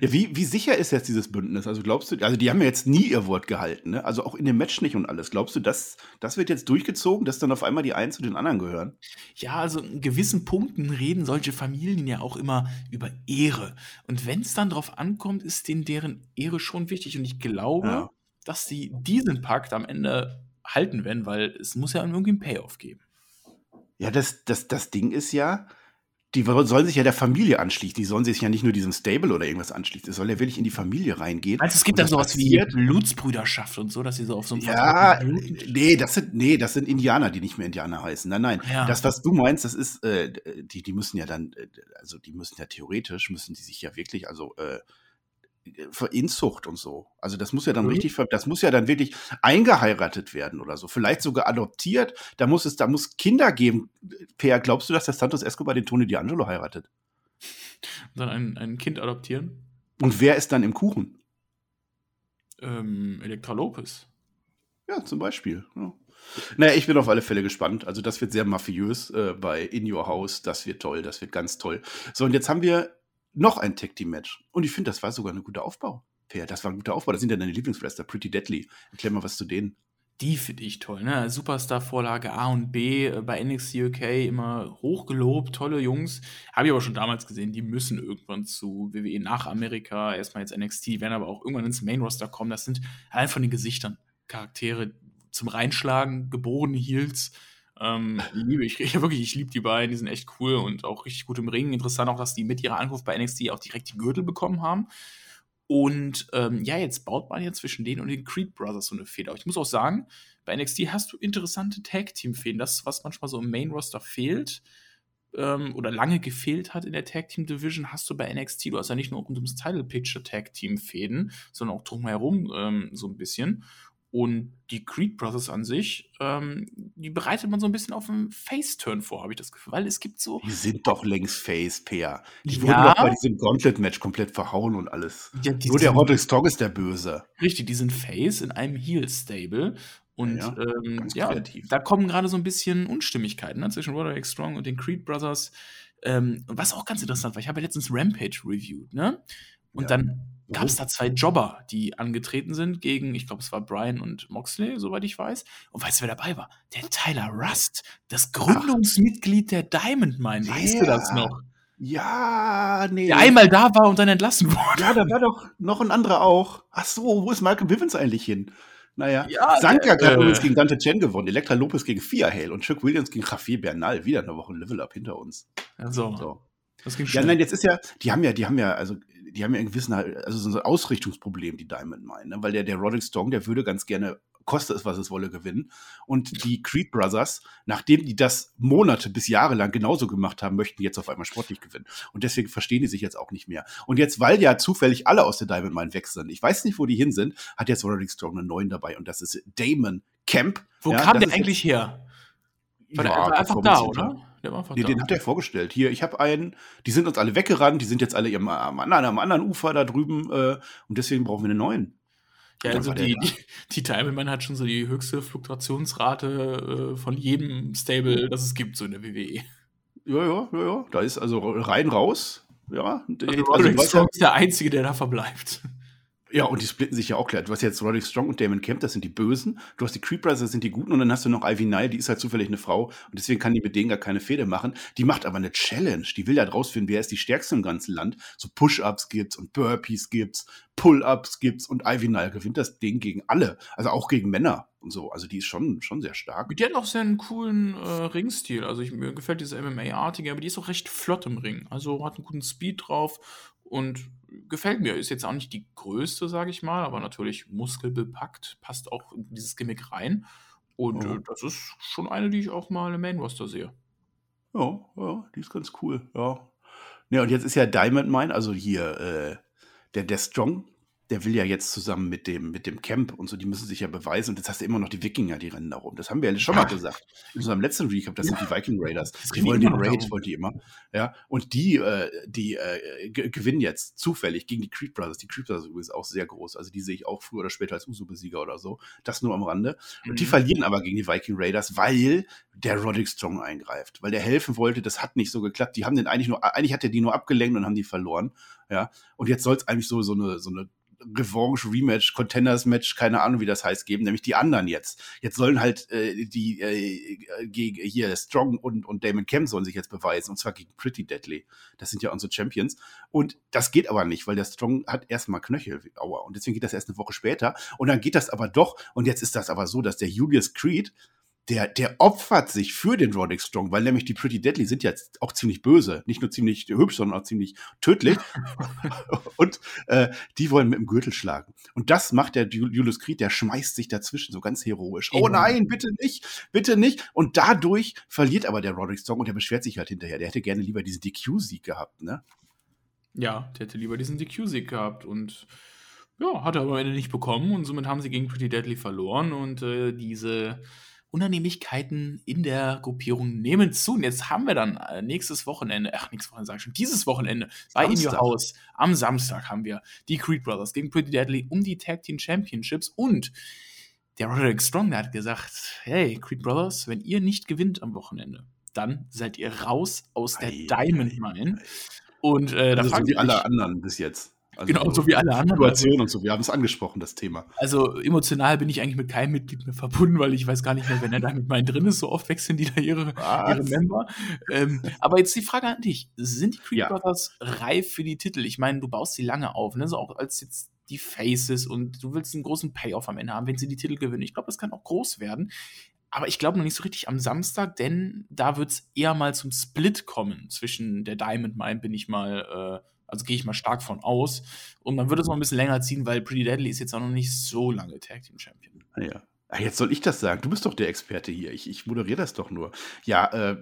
ja, wie, wie sicher ist jetzt dieses Bündnis? Also glaubst du, also die haben ja jetzt nie ihr Wort gehalten, ne? Also auch in dem Match nicht und alles. Glaubst du, das, das wird jetzt durchgezogen, dass dann auf einmal die einen zu den anderen gehören? Ja, also in gewissen Punkten reden solche Familien ja auch immer über Ehre. Und wenn es dann drauf ankommt, ist denen deren Ehre schon wichtig. Und ich glaube, ja. dass sie diesen Pakt am Ende halten werden, weil es muss ja irgendwie einen Payoff geben. Ja, das, das, das Ding ist ja, die sollen sich ja der Familie anschließen. Die sollen sich ja nicht nur diesem Stable oder irgendwas anschließen. Es soll ja wirklich in die Familie reingehen. Also es gibt da sowas wie Blutsbrüderschaft und so, dass sie so auf so einem Ja, nee, das sind, nee, das sind Indianer, die nicht mehr Indianer heißen. Nein, nein. Ja. Das, was du meinst, das ist, äh, die, die müssen ja dann, äh, also die müssen ja theoretisch, müssen die sich ja wirklich, also äh, Inzucht und so. Also das muss ja dann mhm. richtig, das muss ja dann wirklich eingeheiratet werden oder so. Vielleicht sogar adoptiert. Da muss es, da muss Kinder geben. Per, glaubst du, dass der Santos Escobar den Tony D'Angelo heiratet? dann ein, ein Kind adoptieren? Und wer ist dann im Kuchen? Ähm, Elektra Lopez. Ja, zum Beispiel. Ja. Naja, ich bin auf alle Fälle gespannt. Also, das wird sehr mafiös äh, bei In Your House. Das wird toll, das wird ganz toll. So, und jetzt haben wir noch ein Tag Team Match. Und ich finde, das war sogar ein guter Aufbau. Das war ein guter Aufbau. Das sind ja deine Lieblingswrestler, Pretty Deadly. Erklär mal was zu denen. Die finde ich toll, ne? Superstar-Vorlage A und B äh, bei NXT UK immer hochgelobt, tolle Jungs. Habe ich aber schon damals gesehen, die müssen irgendwann zu WWE nach Amerika, erstmal jetzt NXT, werden aber auch irgendwann ins Main-Roster kommen. Das sind allein von den Gesichtern Charaktere zum Reinschlagen, geborene Heels. Ähm, liebe ich, ich wirklich, ich liebe die beiden, die sind echt cool und auch richtig gut im Ring. Interessant auch, dass die mit ihrer Ankunft bei NXT auch direkt die Gürtel bekommen haben. Und ähm, ja, jetzt baut man ja zwischen denen und den Creed Brothers so eine Feder. Ich muss auch sagen, bei NXT hast du interessante Tag-Team-Fäden. Das, was manchmal so im Main-Roster fehlt ähm, oder lange gefehlt hat in der Tag-Team-Division, hast du bei NXT. Du hast ja nicht nur rund ums Title-Picture Tag-Team-Fäden, sondern auch drumherum ähm, so ein bisschen. Und die Creed Brothers an sich, ähm, die bereitet man so ein bisschen auf einen Face-Turn vor, habe ich das Gefühl. Weil es gibt so. Die sind doch längst Face, Peer. Die ja. wurden doch bei diesem Gauntlet-Match komplett verhauen und alles. Ja, Nur der Roderick Strong ist der Böse. Richtig, die sind Face in einem Heel-Stable. Und ja, ähm, ja da kommen gerade so ein bisschen Unstimmigkeiten ne, zwischen Roderick Strong und den Creed Brothers. Ähm, was auch ganz interessant war, ich habe ja letztens Rampage reviewed, ne? Und dann gab es da zwei Jobber, die angetreten sind gegen, ich glaube, es war Brian und Moxley, soweit ich weiß. Und weißt du, wer dabei war? Der Tyler Rust, das Gründungsmitglied der Diamond Mine. Weißt ja. du das noch? Ja, nee. Der einmal da war und dann entlassen wurde. Ja, da war doch noch ein anderer auch. Ach so, wo ist Michael Bivens eigentlich hin? Naja, ja, Sanka hat äh, übrigens gegen Dante Chen gewonnen, Elektra Lopez gegen Fia Hale und Chuck Williams gegen Javier Bernal. Wieder eine Woche Level Up hinter uns. Also, so. Das ging ja, nein, jetzt ist ja, die haben ja, die haben ja, also die haben ja ein gewissen, also so ein Ausrichtungsproblem, die Diamond Mine, ne? weil der, der Roderick Strong, der würde ganz gerne, koste es, was es wolle, gewinnen. Und die Creed Brothers, nachdem die das Monate bis Jahre lang genauso gemacht haben, möchten jetzt auf einmal sportlich gewinnen. Und deswegen verstehen die sich jetzt auch nicht mehr. Und jetzt, weil ja zufällig alle aus der Diamond Mine wechseln, ich weiß nicht, wo die hin sind, hat jetzt Roderick Strong einen neuen dabei und das ist Damon Camp. Wo ja, kam der eigentlich her? War ja, der einfach da, oder? War einfach nee. Den hat er vorgestellt. Hier, ich habe einen, die sind uns alle weggerannt, die sind jetzt alle am, am, anderen, am anderen Ufer da drüben äh, und deswegen brauchen wir einen neuen. Ja, also die, die, die Timeman hat schon so die höchste Fluktuationsrate äh, von jedem Stable, das es gibt, so in der WWE. Ja, ja, ja, ja. Da ist also rein raus. Ja, also also, Strong ist der Einzige, der da verbleibt. Ja, und die splitten sich ja auch klar. Du hast jetzt Roderick Strong und Damon Kemp, das sind die Bösen. Du hast die Creed Brothers, das sind die Guten. Und dann hast du noch Ivy Nile, die ist halt zufällig eine Frau. Und deswegen kann die mit denen gar keine Fehde machen. Die macht aber eine Challenge. Die will ja rausfinden, wer ist die Stärkste im ganzen Land. So Push-Ups gibt's und Burpees gibt's, Pull-Ups gibt's. Und Ivy Nile gewinnt das Ding gegen alle. Also auch gegen Männer und so. Also die ist schon, schon sehr stark. Die hat auch sehr einen coolen äh, Ringstil. Also ich, mir gefällt diese MMA-artige, aber die ist auch recht flott im Ring. Also hat einen guten Speed drauf und gefällt mir. Ist jetzt auch nicht die größte, sage ich mal, aber natürlich muskelbepackt, passt auch in dieses Gimmick rein. Und äh, das ist schon eine, die ich auch mal im Main Roster sehe. Ja, ja, die ist ganz cool, ja. Ja, und jetzt ist ja Diamond Mine, also hier äh, der, der Strong, der will ja jetzt zusammen mit dem, mit dem Camp und so, die müssen sich ja beweisen. Und jetzt hast du immer noch die Wikinger, die rennen da rum. Das haben wir ja schon mal gesagt. In unserem letzten Recap, das ja. sind die Viking Raiders. Die wollen den Raid, wollen die immer. Ja, und die, äh, die äh, gewinnen jetzt zufällig gegen die Creed Brothers. Die Creed Brothers übrigens auch sehr groß. Also die sehe ich auch früher oder später als Uso-Besieger oder so. Das nur am Rande. Mhm. Und die mhm. verlieren aber gegen die Viking Raiders, weil der Roderick Strong eingreift. Weil der helfen wollte, das hat nicht so geklappt. Die haben den eigentlich nur, eigentlich hat er die nur abgelenkt und haben die verloren. Ja, und jetzt soll es eigentlich so, so eine, so eine Revanche, Rematch, Contenders-Match, keine Ahnung, wie das heißt, geben, nämlich die anderen jetzt. Jetzt sollen halt äh, die äh, gegen hier Strong und, und Damon Kemp sollen sich jetzt beweisen, und zwar gegen Pretty Deadly. Das sind ja unsere Champions. Und das geht aber nicht, weil der Strong hat erstmal Knöchel, aua. Und deswegen geht das erst eine Woche später. Und dann geht das aber doch. Und jetzt ist das aber so, dass der Julius Creed, der, der opfert sich für den Roderick Strong, weil nämlich die Pretty Deadly sind ja auch ziemlich böse. Nicht nur ziemlich hübsch, sondern auch ziemlich tödlich. und äh, die wollen mit dem Gürtel schlagen. Und das macht der Julius Creed, der schmeißt sich dazwischen so ganz heroisch. Oh nein, bitte nicht, bitte nicht. Und dadurch verliert aber der Roderick Strong und der beschwert sich halt hinterher. Der hätte gerne lieber diesen DQ-Sieg gehabt, ne? Ja, der hätte lieber diesen DQ-Sieg gehabt und ja, hat er aber am Ende nicht bekommen und somit haben sie gegen Pretty Deadly verloren und äh, diese Unannehmlichkeiten in der Gruppierung nehmen zu. Und jetzt haben wir dann äh, nächstes Wochenende, ach, nächstes Wochenende sage ich schon, dieses Wochenende bei In Your House am Samstag haben wir die Creed Brothers gegen Pretty Deadly um die Tag Team Championships und der Roderick Strong, der hat gesagt, hey, Creed Brothers, wenn ihr nicht gewinnt am Wochenende, dann seid ihr raus aus der ei, Diamond Mine. Und äh, da also so wie alle anderen bis jetzt. Also genau, so wie alle anderen. Situation und so, wir haben es angesprochen, das Thema. Also emotional bin ich eigentlich mit keinem Mitglied mehr verbunden, weil ich weiß gar nicht mehr, wenn er da mit meinen drin ist, so oft wechseln die da ihre, ihre Member. Ähm, aber jetzt die Frage an dich: Sind die Creed ja. Brothers reif für die Titel? Ich meine, du baust sie lange auf, ne? So auch als jetzt die Faces und du willst einen großen Payoff am Ende haben, wenn sie die Titel gewinnen. Ich glaube, das kann auch groß werden. Aber ich glaube noch nicht so richtig am Samstag, denn da wird es eher mal zum Split kommen zwischen der Diamond Mine, bin ich mal. Äh, also gehe ich mal stark von aus. Und man würde es noch ein bisschen länger ziehen, weil Pretty Deadly ist jetzt auch noch nicht so lange Tag Team Champion. Ah, ja. Ach, jetzt soll ich das sagen. Du bist doch der Experte hier. Ich, ich moderiere das doch nur. Ja, äh, äh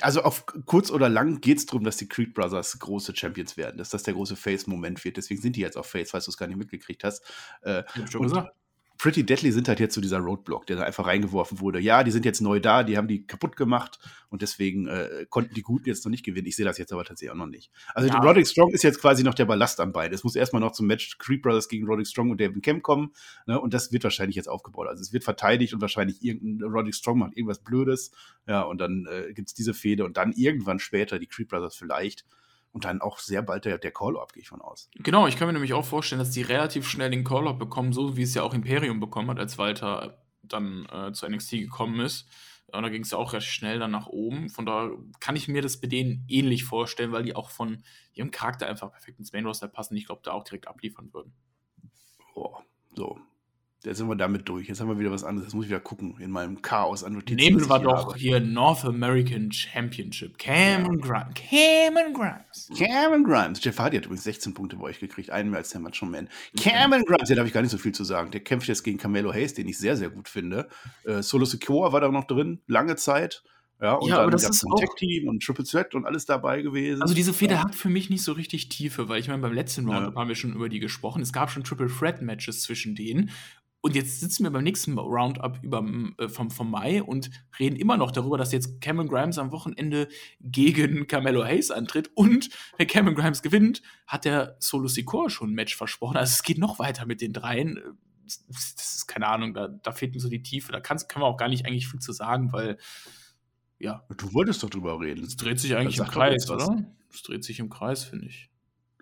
also auf kurz oder lang geht es darum, dass die Creed Brothers große Champions werden, dass das der große Face-Moment wird. Deswegen sind die jetzt auf Face, falls du es gar nicht mitgekriegt hast. Äh, ich schon gesagt. Pretty Deadly sind halt jetzt so dieser Roadblock, der da einfach reingeworfen wurde. Ja, die sind jetzt neu da, die haben die kaputt gemacht und deswegen äh, konnten die Guten jetzt noch nicht gewinnen. Ich sehe das jetzt aber tatsächlich auch noch nicht. Also ja. Roderick Strong ist jetzt quasi noch der Ballast am Bein. Es muss erstmal noch zum Match Creed Brothers gegen Roderick Strong und David Kemp kommen ne? und das wird wahrscheinlich jetzt aufgebaut. Also es wird verteidigt und wahrscheinlich irgendein Roderick Strong macht irgendwas Blödes. Ja, und dann äh, gibt es diese Fehde und dann irgendwann später die Creed Brothers vielleicht und dann auch sehr bald der, der Call-Up, gehe ich von aus. Genau, ich kann mir nämlich auch vorstellen, dass die relativ schnell den Call-Up bekommen, so wie es ja auch Imperium bekommen hat, als Walter dann äh, zu NXT gekommen ist. Und da ging es ja auch recht schnell dann nach oben. Von da kann ich mir das bei denen ähnlich vorstellen, weil die auch von ihrem Charakter einfach perfekt ins Main Roster passen. Ich glaube, da auch direkt abliefern würden. Boah, so. Jetzt sind wir damit durch. Jetzt haben wir wieder was anderes. Jetzt muss ich wieder gucken in meinem Chaos an Notizen. Nehmen wir doch habe. hier North American Championship. Cameron ja. Grimes. Cameron Grimes. Cameron Grimes. Jeff Hardy hat übrigens 16 Punkte bei euch gekriegt. Einen mehr als der Macho Man. Cameron Grimes, ja, da habe ich gar nicht so viel zu sagen. Der kämpft jetzt gegen Camelo Hayes, den ich sehr, sehr gut finde. Äh, Solo Secure war da noch drin, lange Zeit. Ja, und ja, dann aber das ist ein Tech-Team und Triple Threat und alles dabei gewesen. Also diese Feder ja. hat für mich nicht so richtig Tiefe, weil ich meine, beim letzten Roundup ja. haben wir schon über die gesprochen. Es gab schon Triple Threat-Matches zwischen denen und jetzt sitzen wir beim nächsten Roundup über, äh, vom, vom Mai und reden immer noch darüber, dass jetzt Cameron Grimes am Wochenende gegen Carmelo Hayes antritt. Und wenn Cameron Grimes gewinnt, hat der Solo Sikoa schon ein Match versprochen. Also es geht noch weiter mit den dreien. Das ist keine Ahnung, da, da fehlt mir so die Tiefe. Da kann's, können wir auch gar nicht eigentlich viel zu sagen, weil, ja. Du wolltest doch drüber reden. Es dreht sich eigentlich im Kreis, oder? Es dreht sich im Kreis, finde ich.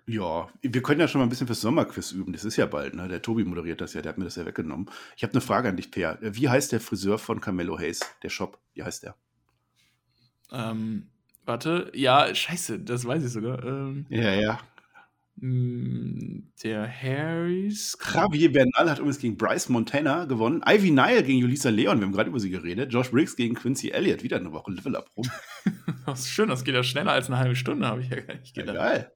Ja, wir können ja schon mal ein bisschen fürs Sommerquiz üben. Das ist ja bald, ne? Der Tobi moderiert das ja, der hat mir das ja weggenommen. Ich habe eine Frage an dich, Per. Wie heißt der Friseur von Carmelo Hayes? Der Shop, wie heißt der? Ähm, warte, ja, scheiße, das weiß ich sogar. Ähm, ja, ja. Mm, der Harrys. Javier Bernal hat übrigens gegen Bryce Montana gewonnen. Ivy Nile gegen Julissa Leon, wir haben gerade über sie geredet. Josh Briggs gegen Quincy Elliott, wieder eine Woche Level Up rum. das ist schön, das geht ja schneller als eine halbe Stunde, habe ich ja gar nicht gedacht. Ja, geil.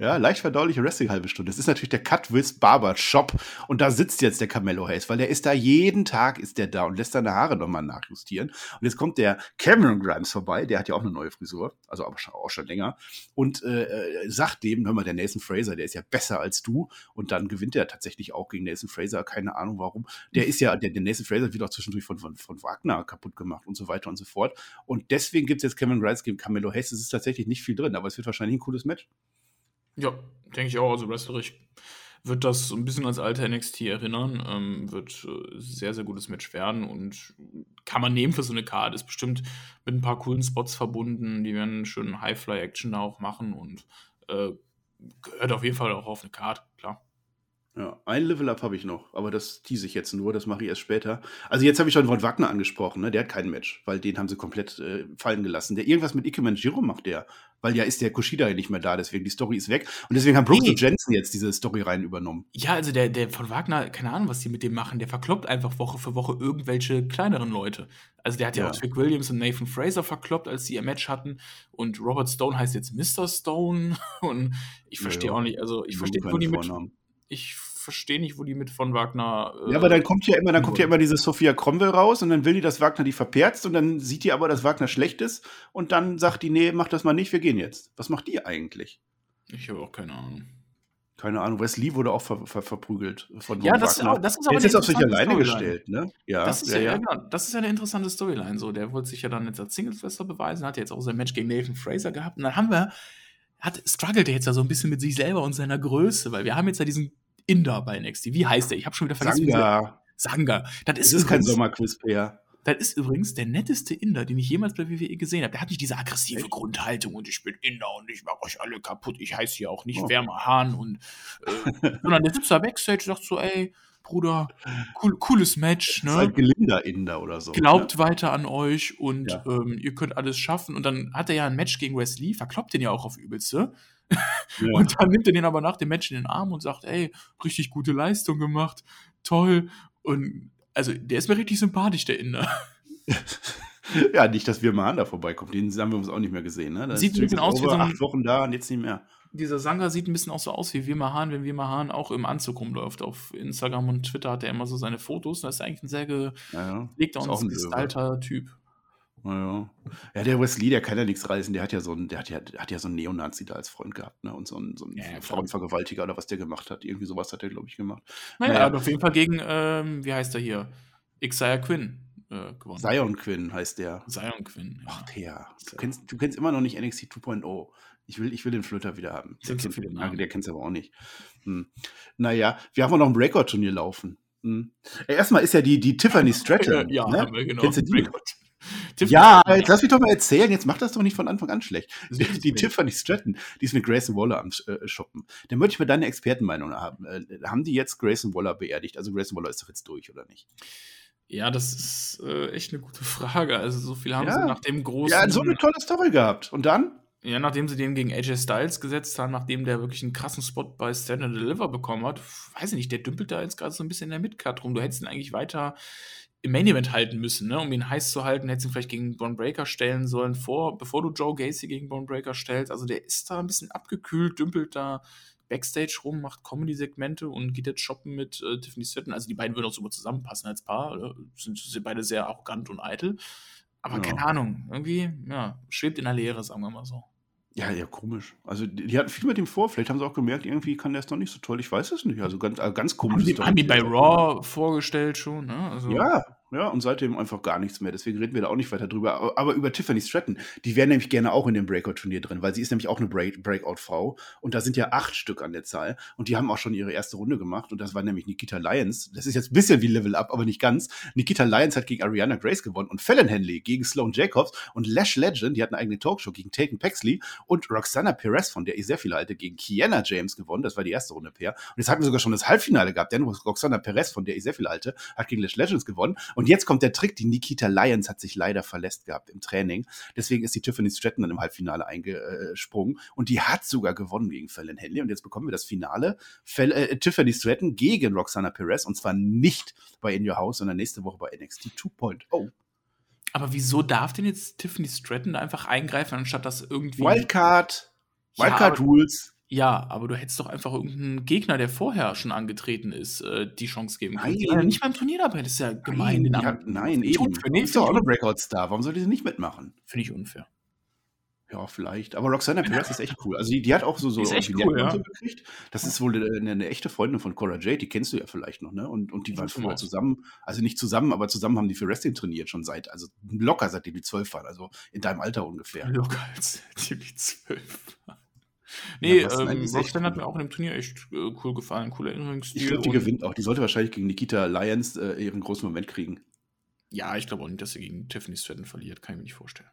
Ja, leicht verdauliche Wrestling halbe Stunde. Das ist natürlich der Cutwiz Barber Shop und da sitzt jetzt der Carmelo Hayes, weil der ist da jeden Tag ist der da und lässt seine Haare nochmal nachjustieren. Und jetzt kommt der Cameron Grimes vorbei, der hat ja auch eine neue Frisur, also aber auch schon länger und äh, äh, sagt dem, hör mal, der Nathan Fraser, der ist ja besser als du und dann gewinnt er tatsächlich auch gegen Nathan Fraser, keine Ahnung warum. Der ist ja, der, der Nathan Fraser wird auch zwischendurch von, von, von Wagner kaputt gemacht und so weiter und so fort. Und deswegen gibt es jetzt Cameron Grimes gegen Carmelo Hayes. Es ist tatsächlich nicht viel drin, aber es wird wahrscheinlich ein cooles Match. Ja, denke ich auch. Also wrestlerisch wird das so ein bisschen als alte NXT erinnern. Ähm, wird äh, sehr, sehr gutes Match werden und kann man nehmen für so eine Card. Ist bestimmt mit ein paar coolen Spots verbunden. Die werden schön High-Fly-Action da auch machen und äh, gehört auf jeden Fall auch auf eine Card, klar. Ja, ein Level-Up habe ich noch, aber das tease ich jetzt nur, das mache ich erst später. Also jetzt habe ich schon Von Wagner angesprochen, ne? der hat kein Match, weil den haben sie komplett äh, fallen gelassen. Der irgendwas mit Ike Manjiro macht der, weil ja ist der Kushida ja nicht mehr da, deswegen die Story ist weg. Und deswegen haben Brooks nee. und Jensen jetzt diese Story rein übernommen. Ja, also der, der von Wagner, keine Ahnung, was die mit dem machen, der verkloppt einfach Woche für Woche irgendwelche kleineren Leute. Also der hat ja, ja auch Vic Williams und Nathan Fraser verkloppt, als sie ihr Match hatten. Und Robert Stone heißt jetzt Mr. Stone. Und ich verstehe ja, auch nicht, also ich verstehe, wo die mit. Ich verstehe nicht, wo die mit von Wagner. Äh, ja, aber dann kommt ja immer, dann kommt ja immer diese Sophia Cromwell raus und dann will die, dass Wagner die verperzt und dann sieht die aber, dass Wagner schlecht ist und dann sagt die, nee, mach das mal nicht, wir gehen jetzt. Was macht die eigentlich? Ich habe auch keine Ahnung. Keine Ahnung, Wesley wurde auch ver ver verprügelt von Ja, das, Wagner. das ist aber jetzt ist auf sich alleine gestellt, ne? Ja, das ist ja, ja, ja. Genau, das ist ja eine interessante Storyline. So, der wollte sich ja dann jetzt als Singles-Wrestler beweisen, hat jetzt auch sein Match gegen Nathan Fraser gehabt. Und dann haben wir, hat, struggelt er jetzt ja so ein bisschen mit sich selber und seiner Größe, weil wir haben jetzt ja diesen Inder bei NXT. Wie heißt der? Ich habe schon wieder vergessen. Sanga. Sanga. Das ist, das ist kein Sommerquiz, Per. Das ist übrigens der netteste Inder, den ich jemals bei WWE gesehen habe. Der hat nicht diese aggressive Echt? Grundhaltung und ich bin Inder und ich mache euch alle kaputt. Ich heiße hier auch nicht oh. Wärmer Hahn und äh, sondern der sitzt da Backstage und sagt so, ey, Bruder, cool, cooles Match. Ne? Halt gelinder Inder oder so. Glaubt ne? weiter an euch und ja. ähm, ihr könnt alles schaffen. Und dann hat er ja ein Match gegen Wesley, verkloppt den ja auch auf übelste. Ja. Und dann nimmt er den aber nach dem Match in den Arm und sagt, ey, richtig gute Leistung gemacht, toll. Und also der ist mir richtig sympathisch, der Inder. ja, nicht, dass wir mal da vorbeikommen. Den haben wir uns auch nicht mehr gesehen. Ne? Das Sieht ein bisschen aus wie so ein, acht Wochen da und jetzt nicht mehr dieser Sanga sieht ein bisschen auch so aus wie Wirma Hahn, wenn Wirma Hahn auch im Anzug rumläuft. Auf Instagram und Twitter hat er immer so seine Fotos. Das ist eigentlich ein sehr gepflegter ja, und gestylter Typ. Ja, ja. der Wesley, der kann ja nichts reißen. Der hat ja so einen, der hat ja, hat ja so einen Neonazi da als Freund gehabt, ne? Und so einen, so einen ja, Frauenvergewaltiger oder was der gemacht hat. Irgendwie sowas hat er, glaube ich, gemacht. Naja, naja. er hat auf jeden Fall gegen, ähm, wie heißt er hier? Xia Quinn äh, gewonnen. Zion Quinn heißt der. Zion Quinn. Ja. Ach, ja. Du kennst, du kennst immer noch nicht NXT 2.0. Ich will, ich will den Flöter wieder haben. Der, kennt, viele Namen. der kennt es aber auch nicht. Hm. Naja, wir haben auch noch ein Breakout-Turnier laufen. Hm. Erstmal ist ja die, die Tiffany Stratton. ja, ne? wir, genau. Kennst du die? Ja, jetzt lass mich doch mal erzählen. Jetzt mach das doch nicht von Anfang an schlecht. Die, die Tiffany Stratton, die ist mit Grayson Waller am äh, Shoppen. Da möchte ich mal deine Expertenmeinung haben. Äh, haben die jetzt Grayson Waller beerdigt? Also Grayson Waller ist doch jetzt durch, oder nicht? Ja, das ist äh, echt eine gute Frage. Also so viel haben ja. sie nach dem großen. Ja, so eine tolle Story gehabt. Und dann? Ja, nachdem sie den gegen AJ Styles gesetzt haben, nachdem der wirklich einen krassen Spot bei Stand and Deliver bekommen hat, weiß ich nicht, der dümpelt da jetzt gerade so ein bisschen in der Midcard rum. Du hättest ihn eigentlich weiter im Main Event halten müssen, ne? um ihn heiß zu halten, hättest ihn vielleicht gegen Braun Breaker stellen sollen, vor, bevor du Joe Gacy gegen Braun Breaker stellst. Also der ist da ein bisschen abgekühlt, dümpelt da Backstage rum, macht Comedy-Segmente und geht jetzt shoppen mit äh, Tiffany Stratton. Also die beiden würden auch super zusammenpassen als Paar, äh, sind, sind beide sehr arrogant und eitel. Aber ja. keine Ahnung, irgendwie, ja, schwebt in der Leere, sagen wir mal so. Ja, ja, komisch. Also die, die, hatten viel mit dem vor. Vielleicht haben sie auch gemerkt, irgendwie kann der es noch nicht so toll. Ich weiß es nicht. Also ganz, also ganz komisch. Haben die, haben die bei Raw vorgestellt schon, ne? Also ja, ja, und seitdem einfach gar nichts mehr. Deswegen reden wir da auch nicht weiter drüber. Aber über Tiffany Stratton, die wäre nämlich gerne auch in dem Breakout-Turnier drin, weil sie ist nämlich auch eine Break Breakout-Frau. Und da sind ja acht Stück an der Zahl. Und die haben auch schon ihre erste Runde gemacht. Und das war nämlich Nikita Lyons. Das ist jetzt ein bisschen wie Level Up, aber nicht ganz. Nikita Lyons hat gegen Ariana Grace gewonnen und Fallon Henley gegen Sloane Jacobs und Lash Legend, die hat eine eigene Talkshow gegen Taken Paxley und Roxana Perez, von der ich sehr viel halte, gegen Kiana James gewonnen. Das war die erste Runde Pair. Und jetzt hatten wir sogar schon das Halbfinale gehabt, denn Roxana Perez, von der ich sehr viel halte, hat gegen Lash Legends gewonnen. Und jetzt kommt der Trick, die Nikita Lyons hat sich leider verletzt gehabt im Training. Deswegen ist die Tiffany Stratton dann im Halbfinale eingesprungen und die hat sogar gewonnen gegen Fallon Henley. Und jetzt bekommen wir das Finale. Fel äh, Tiffany Stratton gegen Roxana Perez und zwar nicht bei In Your House, sondern nächste Woche bei NXT 2.0. Aber wieso darf denn jetzt Tiffany Stratton da einfach eingreifen, anstatt dass irgendwie. Wildcard! Wildcard ja, Rules. Ja, aber du hättest doch einfach irgendeinen Gegner, der vorher schon angetreten ist, äh, die Chance geben können. Nein. nicht beim Turnier dabei, das ist ja gemein. Nein, hat, nein eben. Unfair. Nee, ist doch auch eine Breakout-Star. Warum sollte sie nicht mitmachen? Finde ich unfair. Ja, vielleicht. Aber Roxana Perez ist echt cool. Also die, die hat auch so, so ist echt cool, ja. gekriegt. Das ist wohl eine, eine, echte Freundin von Cora Jade, die kennst du ja vielleicht noch, ne? Und, und die waren früher zusammen, also nicht zusammen, aber zusammen haben die für Wrestling trainiert, schon seit, also locker seitdem die zwölf waren, also in deinem Alter ungefähr. Locker als die zwölf waren. Nee, ja, ähm, Roxanne hat mir auch in dem Turnier echt äh, cool gefallen, cooler Erinnerungsstil. Ich glaube, die gewinnt auch. Die sollte wahrscheinlich gegen Nikita Lyons äh, ihren großen Moment kriegen. Ja, ich glaube auch nicht, dass sie gegen Tiffany Stratton verliert. Kann ich mir nicht vorstellen.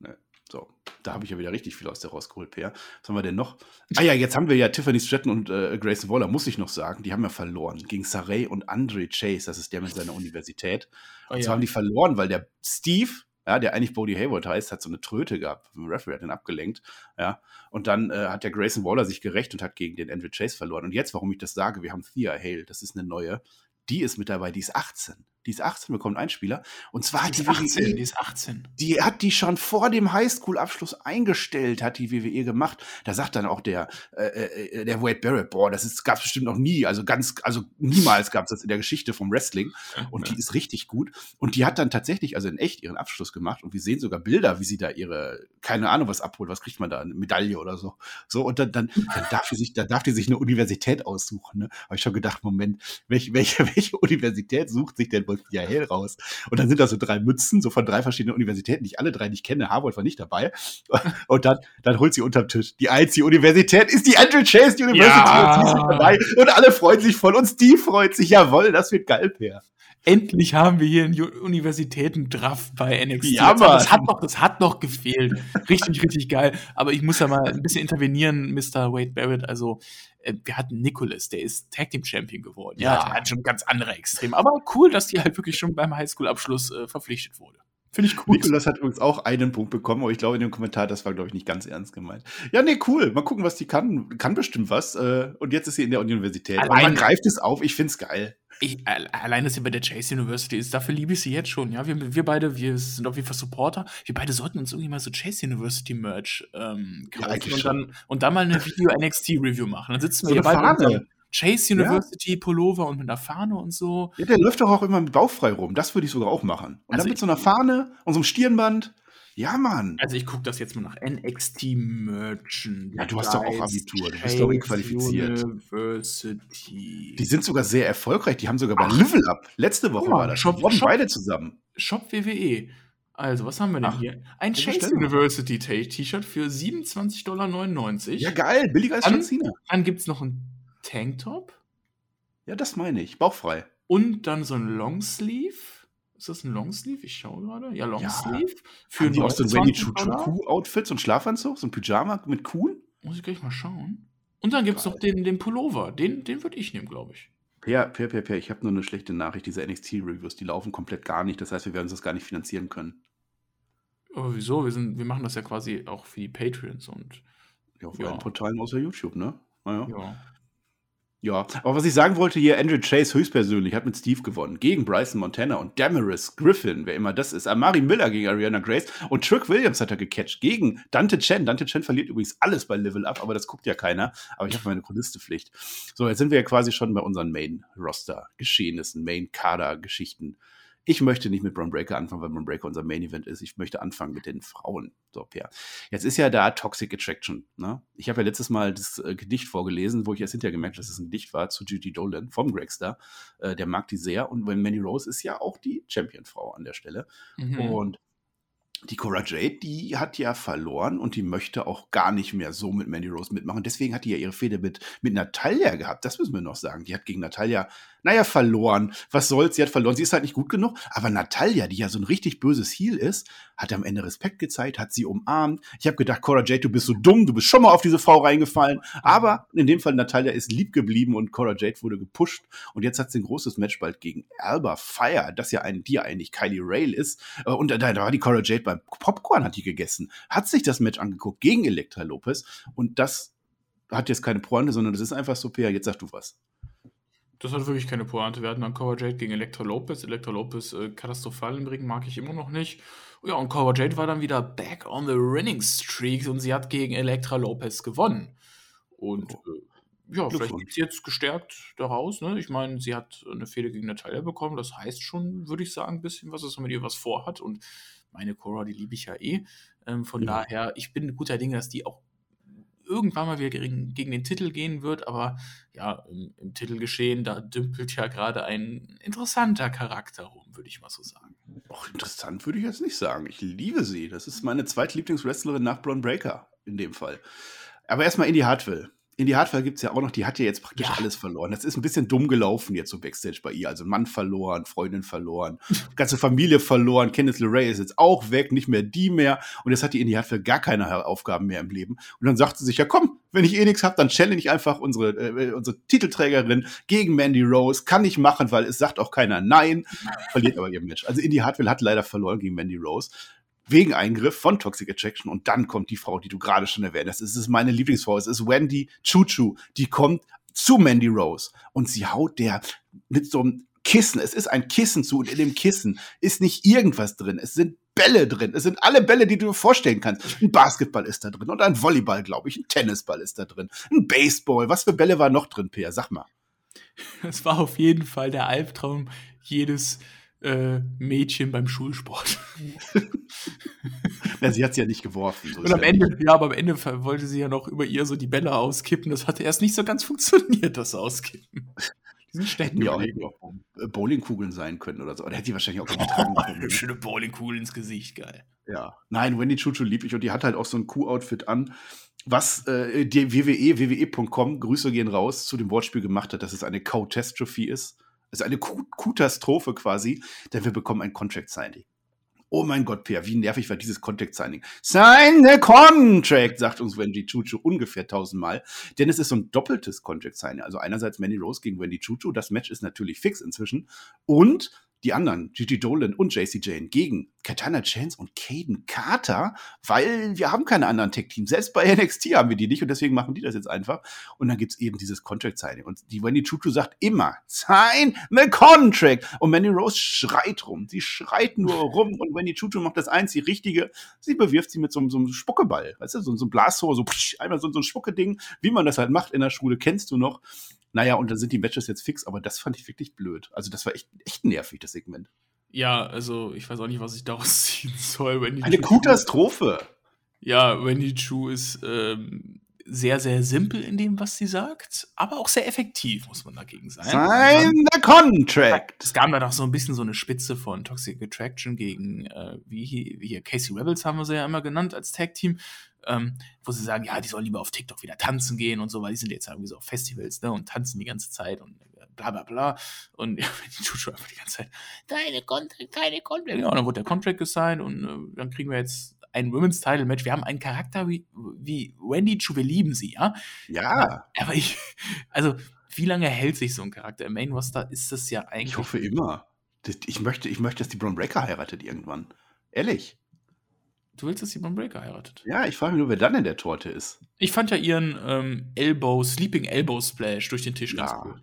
Nee. So, da habe ich ja wieder richtig viel aus der rausgeholt, Per. Was haben wir denn noch? Ah ja, jetzt haben wir ja Tiffany Stratton und äh, Grayson Waller, muss ich noch sagen. Die haben ja verloren gegen Saray und Andre Chase. Das ist der mit seiner Universität. Oh, und ja. zwar haben die verloren, weil der Steve, ja, der eigentlich Bodie Hayward heißt, hat so eine Tröte gehabt. Der Referee hat ihn abgelenkt, ja. Und dann äh, hat der Grayson Waller sich gerecht und hat gegen den Andrew Chase verloren. Und jetzt, warum ich das sage, wir haben Thea Hale, das ist eine neue, die ist mit dabei, die ist 18. Die ist 18, bekommt einen Spieler. Und zwar die, die 18, WWE, die ist 18. Die hat die schon vor dem Highschool-Abschluss eingestellt, hat die WWE gemacht. Da sagt dann auch der, äh, äh, der Wade Barrett, boah, das ist, gab's bestimmt noch nie. Also ganz, also niemals gab's das in der Geschichte vom Wrestling. Und die ist richtig gut. Und die hat dann tatsächlich, also in echt, ihren Abschluss gemacht. Und wir sehen sogar Bilder, wie sie da ihre, keine Ahnung, was abholt. Was kriegt man da? Eine Medaille oder so. So, und dann, dann, dann darf die sich, dann darf die sich eine Universität aussuchen. Ne? Habe ich schon gedacht, Moment, welche, welche, welche Universität sucht sich denn Wolfia Hell raus? Und dann sind da so drei Mützen, so von drei verschiedenen Universitäten, die ich alle drei nicht kenne. Harvard war nicht dabei. Und dann, dann holt sie unterm Tisch. Die einzige Universität ist die Andrew Chase University. Ja. Und, dabei. und alle freuen sich voll. Und Steve freut sich. Jawohl, das wird geil, Per. Endlich haben wir hier einen Universitäten-Draft bei NXT. Ja, Mann. Das hat, noch, das hat noch gefehlt. Richtig, richtig geil. Aber ich muss ja mal ein bisschen intervenieren, Mr. Wade Barrett. Also, äh, wir hatten Nicholas, der ist Tag Team Champion geworden. Ja, ja. der hat schon ganz andere Extreme. Aber cool, dass die halt wirklich schon beim Highschool-Abschluss äh, verpflichtet wurde. Finde ich cool. Nikolas hat übrigens auch einen Punkt bekommen, aber ich glaube in dem Kommentar, das war, glaube ich, nicht ganz ernst gemeint. Ja, nee, cool. Mal gucken, was die kann. Kann bestimmt was. Äh, und jetzt ist sie in der Universität. Allein, man greift es auf. Ich finde es geil. Ich, allein, dass sie bei der Chase University ist, dafür liebe ich sie jetzt schon. Ja, wir, wir beide, wir sind auf jeden Fall Supporter. Wir beide sollten uns irgendwie mal so Chase University Merch ähm, kaufen ja, und, dann, und dann mal eine Video NXT Review machen. Dann sitzen wir so hier beide. Chase University ja. Pullover und mit einer Fahne und so. Ja, der läuft doch auch immer mit bauchfrei rum. Das würde ich sogar auch machen. Und also dann mit so einer Fahne und so einem Stirnband. Ja, Mann. Also ich gucke das jetzt mal nach NXT Merchant. Ja, du hast doch auch Abitur. Du bist doch qualifiziert. University. Die sind sogar sehr erfolgreich. Die haben sogar bei Ach. Level Up. Letzte Woche ja, war das. Shop, Shop, beide zusammen. Shop WWE. Also, was haben wir denn Ach, hier? Ein Chase University T-Shirt für 27,99 Dollar. Ja, geil. Billiger als John Cena. Dann gibt es noch ein Tanktop. Ja, das meine ich. Bauchfrei. Und dann so ein Longsleeve. Ist das ein Longsleeve? Ich schaue gerade. Ja, Longsleeve. Ja. Für Haben die auch so ein Wendy Chuchu-Outfit, so ein Schlafanzug, so ein Pyjama mit Kuhn? Muss ich gleich mal schauen. Und dann gibt es noch den, den Pullover. Den, den würde ich nehmen, glaube ich. Per, per, per, per. Ich habe nur eine schlechte Nachricht. Diese NXT-Reviews, die laufen komplett gar nicht. Das heißt, wir werden uns das gar nicht finanzieren können. Aber wieso? Wir, sind, wir machen das ja quasi auch für die Patreons und. Ja, auf ja. allen Portalen außer YouTube, ne? Naja. Ja. Ja, aber was ich sagen wollte hier, Andrew Chase höchstpersönlich hat mit Steve gewonnen. Gegen Bryson Montana und Damaris Griffin, wer immer das ist. Amari Miller gegen Ariana Grace und Trick Williams hat er gecatcht gegen Dante Chen. Dante Chen verliert übrigens alles bei Level Up, aber das guckt ja keiner. Aber ich habe meine Chronistenpflicht. So, jetzt sind wir ja quasi schon bei unseren Main-Roster-Geschehnissen, Main-Kader-Geschichten. Ich möchte nicht mit Braun Breaker anfangen, weil Braun Breaker unser Main Event ist. Ich möchte anfangen mit den Frauen. So, ja. Jetzt ist ja da Toxic Attraction. Ne? Ich habe ja letztes Mal das äh, Gedicht vorgelesen, wo ich erst hinterher gemerkt habe, dass es ein Gedicht war zu Gigi Dolan vom Gregstar. Äh, der mag die sehr. Und Manny Rose ist ja auch die Champion-Frau an der Stelle. Mhm. Und die Cora Jade, die hat ja verloren und die möchte auch gar nicht mehr so mit Mandy Rose mitmachen. Deswegen hat die ja ihre Fehde mit, mit Natalia gehabt. Das müssen wir noch sagen. Die hat gegen Natalia naja, verloren. Was soll's, sie hat verloren. Sie ist halt nicht gut genug. Aber Natalia, die ja so ein richtig böses Heel ist, hat am Ende Respekt gezeigt, hat sie umarmt. Ich habe gedacht, Cora Jade, du bist so dumm, du bist schon mal auf diese Frau reingefallen. Aber in dem Fall, Natalia ist lieb geblieben und Cora Jade wurde gepusht. Und jetzt hat sie ein großes Match bald gegen Alba Fire, das ja ein, die ja eigentlich Kylie Rail ist. Äh, und da, da war die Cora Jade beim Popcorn, hat die gegessen. Hat sich das Match angeguckt gegen Elektra Lopez. Und das hat jetzt keine Pointe, sondern das ist einfach so, Pia, jetzt sag du was. Das hat wirklich keine Pointe. Wir hatten dann Cover Jade gegen Elektra Lopez. Elektra Lopez äh, katastrophal im Ring, mag ich immer noch nicht. Ja, und Cover Jade war dann wieder back on the winning streak und sie hat gegen Elektra Lopez gewonnen. Und oh. äh, ja, vielleicht geht sie jetzt gestärkt daraus. Ne? Ich meine, sie hat eine Fehde gegen Natalia bekommen. Das heißt schon, würde ich sagen, ein bisschen was, dass man mit ihr was vorhat. Und meine Cora, die liebe ich ja eh. Ähm, von ja. daher, ich bin guter Dinge, dass die auch irgendwann mal wieder gegen, gegen den Titel gehen wird, aber ja, im, im Titelgeschehen, da dümpelt ja gerade ein interessanter Charakter rum, würde ich mal so sagen. Och, interessant würde ich jetzt nicht sagen. Ich liebe sie. Das ist meine zweitlieblingswrestlerin nach Braun Breaker in dem Fall. Aber erstmal Indy Hartwell. In die Hardware gibt es ja auch noch, die hat ja jetzt praktisch ja. alles verloren. Das ist ein bisschen dumm gelaufen jetzt so Backstage bei ihr. Also Mann verloren, Freundin verloren, ganze Familie verloren. Kenneth LeRae ist jetzt auch weg, nicht mehr die mehr. Und jetzt hat die in die Hardware gar keine Aufgaben mehr im Leben. Und dann sagt sie sich, ja komm, wenn ich eh nichts habe, dann challenge ich einfach unsere, äh, unsere Titelträgerin gegen Mandy Rose. Kann ich machen, weil es sagt auch keiner Nein. Verliert aber ihr Match. Also Indy Hartwell hat leider verloren gegen Mandy Rose wegen Eingriff von Toxic Attraction und dann kommt die Frau, die du gerade schon erwähnt hast. Es ist meine Lieblingsfrau, es ist Wendy Chuchu, die kommt zu Mandy Rose und sie haut der mit so einem Kissen, es ist ein Kissen zu und in dem Kissen ist nicht irgendwas drin, es sind Bälle drin. Es sind alle Bälle, die du dir vorstellen kannst. Ein Basketball ist da drin und ein Volleyball, glaube ich. Ein Tennisball ist da drin. Ein Baseball. Was für Bälle war noch drin, Peer? Sag mal. Es war auf jeden Fall der Albtraum jedes äh, Mädchen beim Schulsport. ja, sie hat sie ja nicht geworfen. So und am Ende, ja, aber am Ende wollte sie ja noch über ihr so die Bälle auskippen. Das hatte erst nicht so ganz funktioniert, das Auskippen. Die sind stecken ja auch Bowlingkugeln sein können oder so. Oder hätte die wahrscheinlich auch getragen können. Ne? Schöne Bowlingkugel ins Gesicht, geil. Ja. Nein, Wendy Chuchu lieb ich und die hat halt auch so ein Kuh-Outfit an, was äh, die WWE, WWE.com, Grüße gehen raus, zu dem Wortspiel gemacht hat, dass es eine Catastrophe ist Also eine Katastrophe quasi, denn wir bekommen ein Contract Signing. Oh mein Gott, Pierre, wie nervig war dieses Contract Signing. Sign the Contract, sagt uns Wendy Chuchu ungefähr tausendmal. Denn es ist so ein doppeltes Contract Signing. Also einerseits Manny Rose gegen Wendy Chuchu. Das Match ist natürlich fix inzwischen. Und die anderen, Gigi Dolan und JC Jane, gegen Katana Chance und Caden Carter, weil wir haben keine anderen Tech-Teams. Selbst bei NXT haben wir die nicht und deswegen machen die das jetzt einfach. Und dann gibt's eben dieses Contract-Signing. Und die Wendy Chuchu sagt immer, sign the contract. Und Mandy Rose schreit rum. Sie schreit nur rum und Wendy Chuchu macht das einzig Richtige. Sie bewirft sie mit so, so einem Spuckeball. Weißt du, so, so ein Blasrohr, so psch, einmal so, so ein Spucke-Ding, wie man das halt macht in der Schule, kennst du noch. Naja, und dann sind die Matches jetzt fix, aber das fand ich wirklich blöd. Also das war echt, echt nervig, das Segment. Ja, also ich weiß auch nicht, was ich daraus ziehen soll. Wendy Eine Katastrophe. Ja, Wendy Chu ist ähm, sehr, sehr simpel in dem, was sie sagt, aber auch sehr effektiv, muss man dagegen sein. Sign the contract! Es gab da noch so ein bisschen so eine Spitze von Toxic Attraction gegen, äh, wie, hier, wie hier, Casey Rebels haben wir sie ja immer genannt als Tag-Team ähm, wo sie sagen, ja, die sollen lieber auf TikTok wieder tanzen gehen und so, weil die sind jetzt irgendwie so auf Festivals, ne, und tanzen die ganze Zeit und äh, bla bla bla. Und ja, die tut schon einfach die ganze Zeit, deine Contract, deine Contract. Ja, und dann wurde der Contract gesigned und äh, dann kriegen wir jetzt ein Women's Title Match. Wir haben einen Charakter wie, wie Wendy Chu, wir lieben sie, ja? Ja. Aber ich, also, wie lange hält sich so ein Charakter? Im Main Roster ist das ja eigentlich. Ich hoffe immer. Ich möchte, ich möchte, dass die Braun Breaker heiratet irgendwann. Ehrlich. Du willst, dass Braun Breaker heiratet? Ja, ich frage mich nur, wer dann in der Torte ist. Ich fand ja ihren ähm, Elbow, Sleeping Elbow Splash durch den Tisch ja. ganz cool.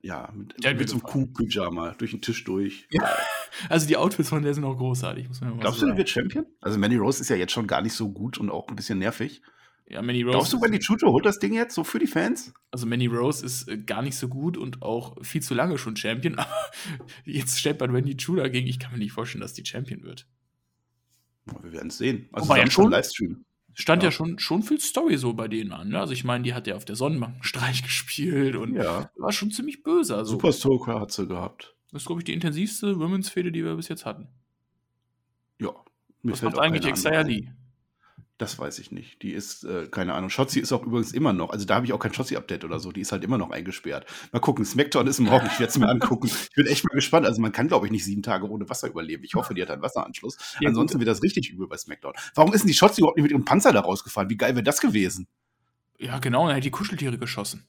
Ja, mit, ja, mit so einem Kuh-Pyjama durch den Tisch durch. Ja. Also die Outfits von der sind auch großartig, muss man mal Glaubst so du, der wird Champion? Also Manny Rose ist ja jetzt schon gar nicht so gut und auch ein bisschen nervig. Ja, Manny Rose. Glaubst du, Wendy Chucho holt das Ding jetzt so für die Fans? Also Manny Rose ist äh, gar nicht so gut und auch viel zu lange schon Champion. Aber jetzt stellt man Wendy Chu dagegen. Ich kann mir nicht vorstellen, dass die Champion wird. Wir werden es sehen. Also ja schon Livestream. Stand ja, ja schon, schon viel Story so bei denen an. Ne? Also ich meine, die hat ja auf der Sonnenbank Streich gespielt und ja. war schon ziemlich böse. Also, Super Stoker hat sie gehabt. Das ist, glaube ich, die intensivste Women's-Fehde, die wir bis jetzt hatten. Ja. Mir Was macht eigentlich Xia Lee? Das weiß ich nicht. Die ist, äh, keine Ahnung. Shotzi ist auch übrigens immer noch, also da habe ich auch kein Shotzi-Update oder so, die ist halt immer noch eingesperrt. Mal gucken, Smackdown ist morgen, ich werde es mir angucken. Ich bin echt mal gespannt. Also man kann, glaube ich, nicht sieben Tage ohne Wasser überleben. Ich hoffe, die hat einen Wasseranschluss. Ja, Ansonsten wird das richtig übel bei Smackdown. Warum ist denn die Shotzi überhaupt nicht mit ihrem Panzer da rausgefahren? Wie geil wäre das gewesen? Ja, genau, dann hätte die Kuscheltiere geschossen.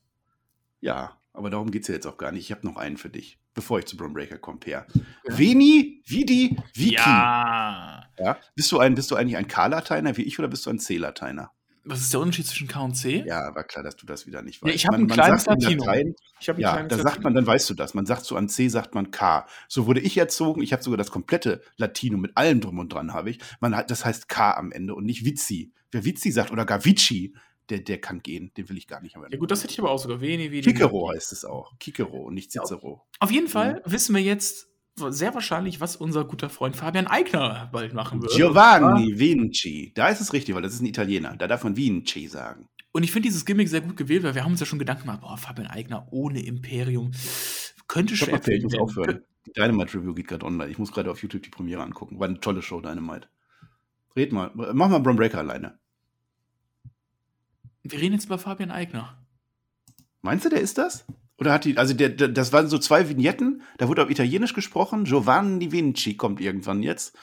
Ja, aber darum geht es ja jetzt auch gar nicht. Ich habe noch einen für dich, bevor ich zu Braun Breaker komme, Per. Ja. Veni, Vidi, Viki. Ja. Ja. Bist, du ein, bist du eigentlich ein K-Lateiner wie ich oder bist du ein C-Lateiner? Was ist der Unterschied zwischen K und C? Ja, war klar, dass du das wieder nicht weißt. Ja, ich habe ein kleines Latino. Latein, ich ein ja, da sagt man, dann weißt du das. Man sagt so an C sagt man K. So wurde ich erzogen. Ich habe sogar das komplette Latino mit allem drum und dran habe ich. Man hat, das heißt K am Ende und nicht Vizi. Wer Vizi sagt oder gar Vici, der, der kann gehen. Den will ich gar nicht haben. Ja gut, das hätte ich aber auch sogar. Vidi, Kikero heißt es auch. Kikero und nicht Cicero. Auf jeden Fall mhm. wissen wir jetzt sehr wahrscheinlich, was unser guter Freund Fabian Eigner bald machen wird. Giovanni ja. Vinci. Da ist es richtig, weil das ist ein Italiener. Da darf man Vinci sagen. Und ich finde dieses Gimmick sehr gut gewählt, weil wir haben uns ja schon Gedanken gemacht, boah, Fabian Eigner ohne Imperium könnte schwer werden. Ich muss aufhören. Die Dynamite Review geht gerade online. Ich muss gerade auf YouTube die Premiere angucken. War eine tolle Show, Dynamite. Red mal. Mach mal Bron Breaker alleine. Wir reden jetzt über Fabian Eigner. Meinst du, der ist das? Oder hat die, also der, der, das waren so zwei Vignetten, da wurde auf Italienisch gesprochen. Giovanni Vinci kommt irgendwann jetzt.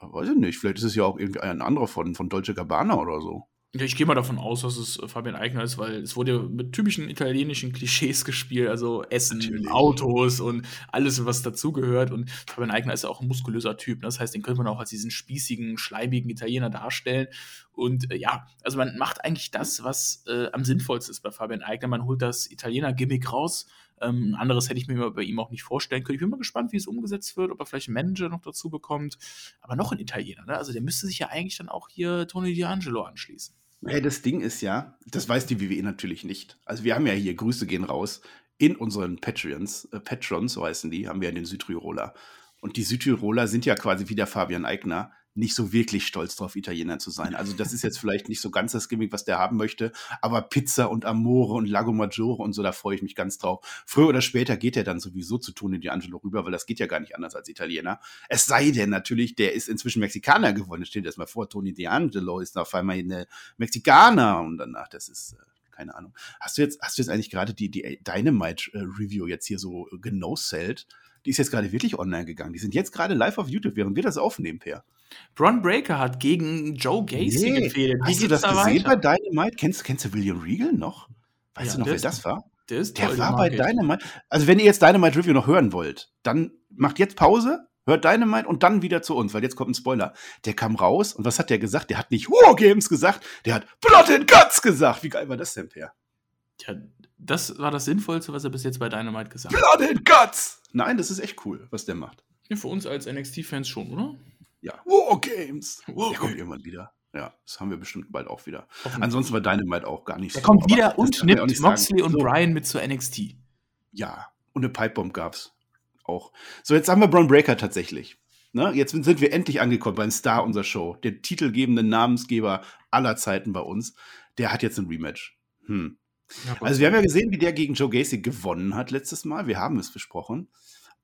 Weiß ich nicht, vielleicht ist es ja auch irgendwie ein anderer von, von Dolce Gabbana oder so. Ja, ich gehe mal davon aus, dass es äh, Fabian Eigner ist, weil es wurde mit typischen italienischen Klischees gespielt, also Essen, Natürlich. Autos und alles, was dazugehört. Und Fabian Eigner ist ja auch ein muskulöser Typ. Ne? Das heißt, den könnte man auch als diesen spießigen, schleibigen Italiener darstellen. Und äh, ja, also man macht eigentlich das, was äh, am sinnvollsten ist bei Fabian Eigner. Man holt das Italiener-Gimmick raus. Ähm, ein anderes hätte ich mir bei ihm auch nicht vorstellen können. Ich bin mal gespannt, wie es umgesetzt wird, ob er vielleicht einen Manager noch dazu bekommt. Aber noch ein Italiener, ne? Also der müsste sich ja eigentlich dann auch hier Tony D'Angelo anschließen. Hey, das Ding ist ja, das weiß die WWE natürlich nicht. Also wir haben ja hier, Grüße gehen raus, in unseren Patreons, äh, Patrons, so heißen die, haben wir ja den Südtiroler. Und die Südtiroler sind ja quasi wie der Fabian Eigner nicht so wirklich stolz drauf, Italiener zu sein. Also das ist jetzt vielleicht nicht so ganz das Gimmick, was der haben möchte, aber Pizza und Amore und Lago Maggiore und so, da freue ich mich ganz drauf. Früher oder später geht er dann sowieso zu Tony D'Angelo rüber, weil das geht ja gar nicht anders als Italiener. Es sei denn natürlich, der ist inzwischen Mexikaner geworden. Stell dir das mal vor, Tony D'Angelo ist auf einmal eine Mexikaner und danach, das ist, äh, keine Ahnung. Hast du jetzt, hast du jetzt eigentlich gerade die, die Dynamite-Review jetzt hier so genosellt? Die ist jetzt gerade wirklich online gegangen. Die sind jetzt gerade live auf YouTube, während wir das aufnehmen, Per. Bron Breaker hat gegen Joe Gacy nee. gefehlt. Hast du das da gesehen weiter? bei Dynamite? Kennst, kennst du William Regal noch? Weißt ja, du noch, wer das war? Der, ist der war bei Dynamite. Also, wenn ihr jetzt Dynamite Review noch hören wollt, dann macht jetzt Pause, hört Dynamite und dann wieder zu uns, weil jetzt kommt ein Spoiler. Der kam raus und was hat der gesagt? Der hat nicht War Games gesagt, der hat Blood and Guts gesagt. Wie geil war das denn, Per? Ja, das war das Sinnvollste, was er bis jetzt bei Dynamite gesagt hat. Blood and Guts! Nein, das ist echt cool, was der macht. Ja, für uns als NXT-Fans schon, oder? Ja, War Games. War der kommt irgendwann wieder. Ja, das haben wir bestimmt bald auch wieder. Ansonsten war Dynamite auch gar nicht der so. Kommt wieder und nimmt Moxley und so. Brian mit zur NXT. Ja, und eine Pipebomb gab's auch. So, jetzt haben wir Braun Breaker tatsächlich. Ne? Jetzt sind wir endlich angekommen beim Star unserer Show. Der titelgebende Namensgeber aller Zeiten bei uns. Der hat jetzt ein Rematch. Hm. Ja, also wir haben ja gesehen, wie der gegen Joe Gacy gewonnen hat letztes Mal. Wir haben es besprochen.